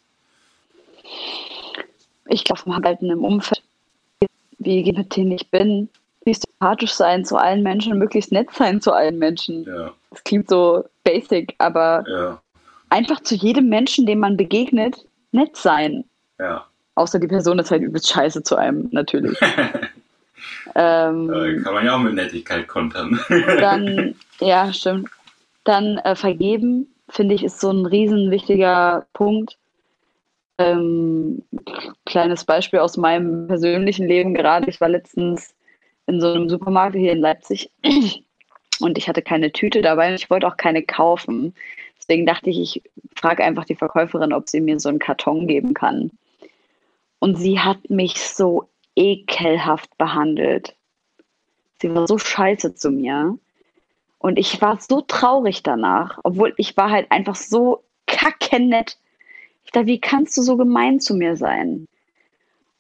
C: Ich glaube, vom Halten im Umfeld, wie mit denen ich bin, wie sympathisch sein zu allen Menschen, möglichst nett sein zu allen Menschen.
B: Ja.
C: Das klingt so basic, aber
B: ja.
C: einfach zu jedem Menschen, dem man begegnet, nett sein.
B: Ja.
C: Außer die Person ist halt übelst scheiße zu einem, natürlich. ähm,
B: äh, kann man ja auch mit Nettigkeit kontern.
C: dann, ja, stimmt. Dann äh, vergeben, finde ich, ist so ein riesen wichtiger Punkt. Ähm, kleines Beispiel aus meinem persönlichen Leben gerade. Ich war letztens in so einem Supermarkt hier in Leipzig und ich hatte keine Tüte dabei und ich wollte auch keine kaufen. Deswegen dachte ich, ich frage einfach die Verkäuferin, ob sie mir so einen Karton geben kann. Und sie hat mich so ekelhaft behandelt. Sie war so scheiße zu mir. Und ich war so traurig danach, obwohl ich war halt einfach so kackennett. Ich dachte, wie kannst du so gemein zu mir sein?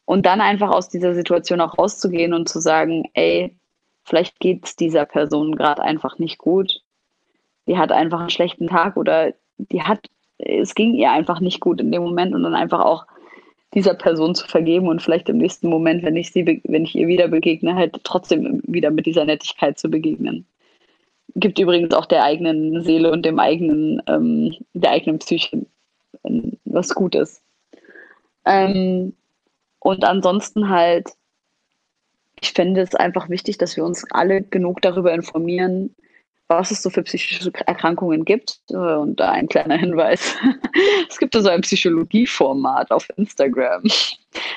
C: Und dann einfach aus dieser Situation auch rauszugehen und zu sagen, ey, vielleicht geht es dieser Person gerade einfach nicht gut. Die hat einfach einen schlechten Tag oder die hat, es ging ihr einfach nicht gut in dem Moment und dann einfach auch dieser Person zu vergeben und vielleicht im nächsten Moment, wenn ich sie, wenn ich ihr wieder begegne, halt trotzdem wieder mit dieser Nettigkeit zu begegnen. Gibt übrigens auch der eigenen Seele und dem eigenen, ähm, der eigenen Psyche was Gutes. Ähm, und ansonsten halt, ich finde es einfach wichtig, dass wir uns alle genug darüber informieren, was es so für psychische Erkrankungen gibt. Äh, und da ein kleiner Hinweis. es gibt so ein Psychologieformat auf Instagram.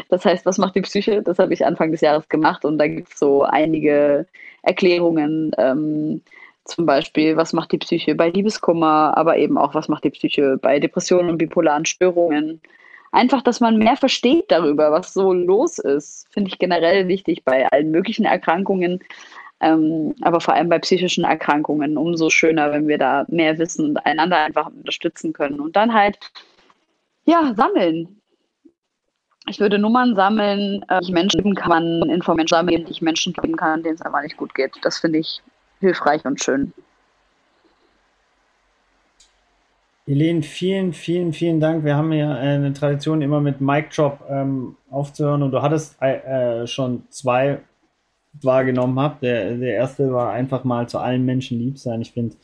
C: Das heißt, was macht die Psyche? Das habe ich Anfang des Jahres gemacht und da gibt es so einige Erklärungen. Ähm, zum Beispiel, was macht die Psyche bei Liebeskummer, aber eben auch, was macht die Psyche bei Depressionen und bipolaren Störungen. Einfach, dass man mehr versteht darüber, was so los ist, finde ich generell wichtig bei allen möglichen Erkrankungen, ähm, aber vor allem bei psychischen Erkrankungen umso schöner, wenn wir da mehr wissen und einander einfach unterstützen können. Und dann halt, ja, sammeln. Ich würde Nummern sammeln, äh, ich Menschen geben kann, Informationen sammeln, die ich Menschen geben kann, denen es einfach nicht gut geht. Das finde ich hilfreich und schön.
A: Helene, vielen, vielen, vielen Dank. Wir haben ja eine Tradition, immer mit Mic Drop ähm, aufzuhören und du hattest äh, schon zwei wahrgenommen habe. Der, der erste war einfach mal zu allen Menschen lieb sein. Ich finde,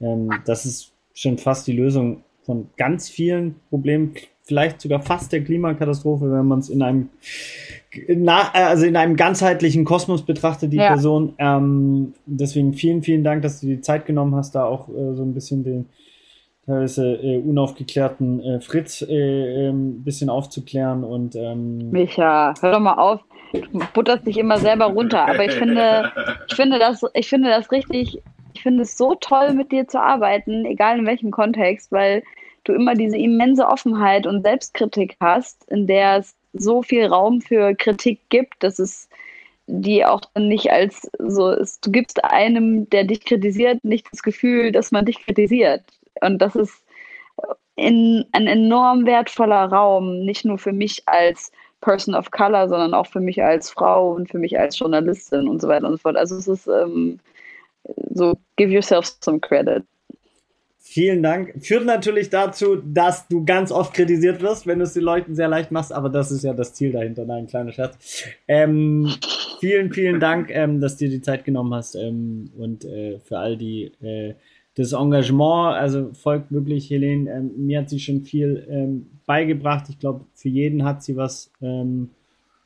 A: ähm, das ist schon fast die Lösung von ganz vielen Problemen, vielleicht sogar fast der Klimakatastrophe, wenn man es in einem na, also in einem ganzheitlichen Kosmos betrachtet, die ja. Person. Ähm, deswegen vielen, vielen Dank, dass du die Zeit genommen hast, da auch äh, so ein bisschen den teilweise äh, unaufgeklärten äh, Fritz äh, ein ähm, bisschen aufzuklären und ähm,
C: Micha, hör doch mal auf, butterst dich immer selber runter, aber ich finde, ich finde das, ich finde das richtig, ich finde es so toll, mit dir zu arbeiten, egal in welchem Kontext, weil du immer diese immense Offenheit und Selbstkritik hast, in der es so viel Raum für Kritik gibt, dass es die auch nicht als so ist, du gibst einem, der dich kritisiert, nicht das Gefühl, dass man dich kritisiert. Und das ist in, ein enorm wertvoller Raum, nicht nur für mich als Person of Color, sondern auch für mich als Frau und für mich als Journalistin und so weiter und so fort. Also es ist ähm, so, give yourself some credit.
A: Vielen Dank. Führt natürlich dazu, dass du ganz oft kritisiert wirst, wenn du es den Leuten sehr leicht machst, aber das ist ja das Ziel dahinter. Nein, kleiner Scherz. Ähm, vielen, vielen Dank, ähm, dass du dir die Zeit genommen hast ähm, und äh, für all die äh, das Engagement, also folgt wirklich Helene, ähm, mir hat sie schon viel ähm, beigebracht. Ich glaube, für jeden hat sie was, ähm,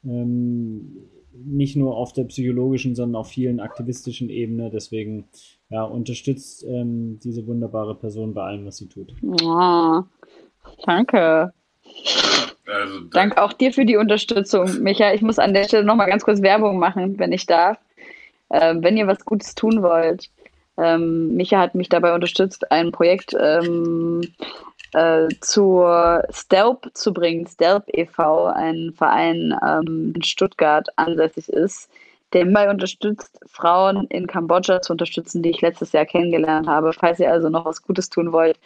A: ähm, nicht nur auf der psychologischen, sondern auf vielen aktivistischen Ebene. Deswegen ja, unterstützt ähm, diese wunderbare Person bei allem, was sie tut.
C: Oh, danke. Also, danke auch dir für die Unterstützung, Micha. Ich muss an der Stelle nochmal ganz kurz Werbung machen, wenn ich darf. Äh, wenn ihr was Gutes tun wollt, ähm, Micha hat mich dabei unterstützt, ein Projekt ähm, äh, zur STELP zu bringen. STELP e.V., ein Verein ähm, in Stuttgart ansässig ist, der dabei unterstützt, Frauen in Kambodscha zu unterstützen, die ich letztes Jahr kennengelernt habe. Falls ihr also noch was Gutes tun wollt,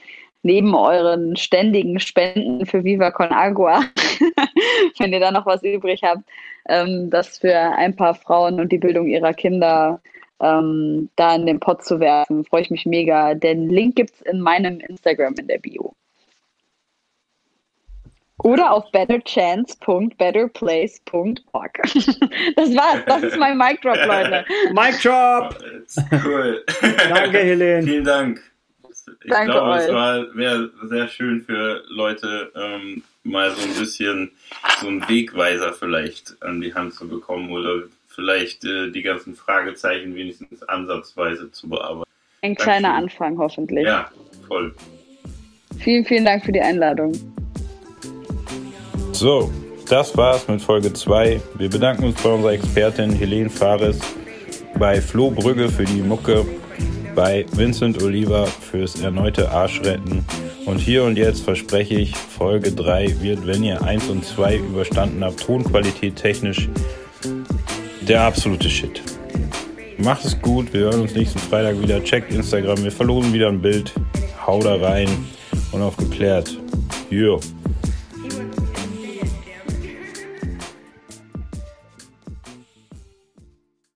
C: neben euren ständigen Spenden für Viva Con Agua, wenn ihr da noch was übrig habt, ähm, das für ein paar Frauen und die Bildung ihrer Kinder ähm, da in den Pod zu werfen. Freue ich mich mega. Den Link gibt es in meinem Instagram in der Bio. Oder auf betterchance.betterplace.org. Das war's. Das ist mein Mic Drop, Leute.
A: Mic Drop!
B: Cool.
A: Danke, Helene.
B: Vielen Dank. Ich
C: Danke
B: glaube,
C: euch.
B: es war wäre sehr schön für Leute, ähm, mal so ein bisschen so einen Wegweiser vielleicht an die Hand zu bekommen oder vielleicht äh, die ganzen Fragezeichen wenigstens ansatzweise zu bearbeiten.
C: Ein kleiner Anfang, hoffentlich.
B: Ja, voll.
C: Vielen, vielen Dank für die Einladung.
B: So, das war's mit Folge 2. Wir bedanken uns bei unserer Expertin Helene Fares, bei Flo Brügge für die Mucke, bei Vincent Oliver fürs erneute Arschretten. Und hier und jetzt verspreche ich, Folge 3 wird, wenn ihr 1 und 2 überstanden habt, Tonqualität technisch der absolute Shit. Macht es gut, wir hören uns nächsten Freitag wieder. Checkt Instagram, wir verlosen wieder ein Bild. Hau da rein und auf geklärt. Yeah.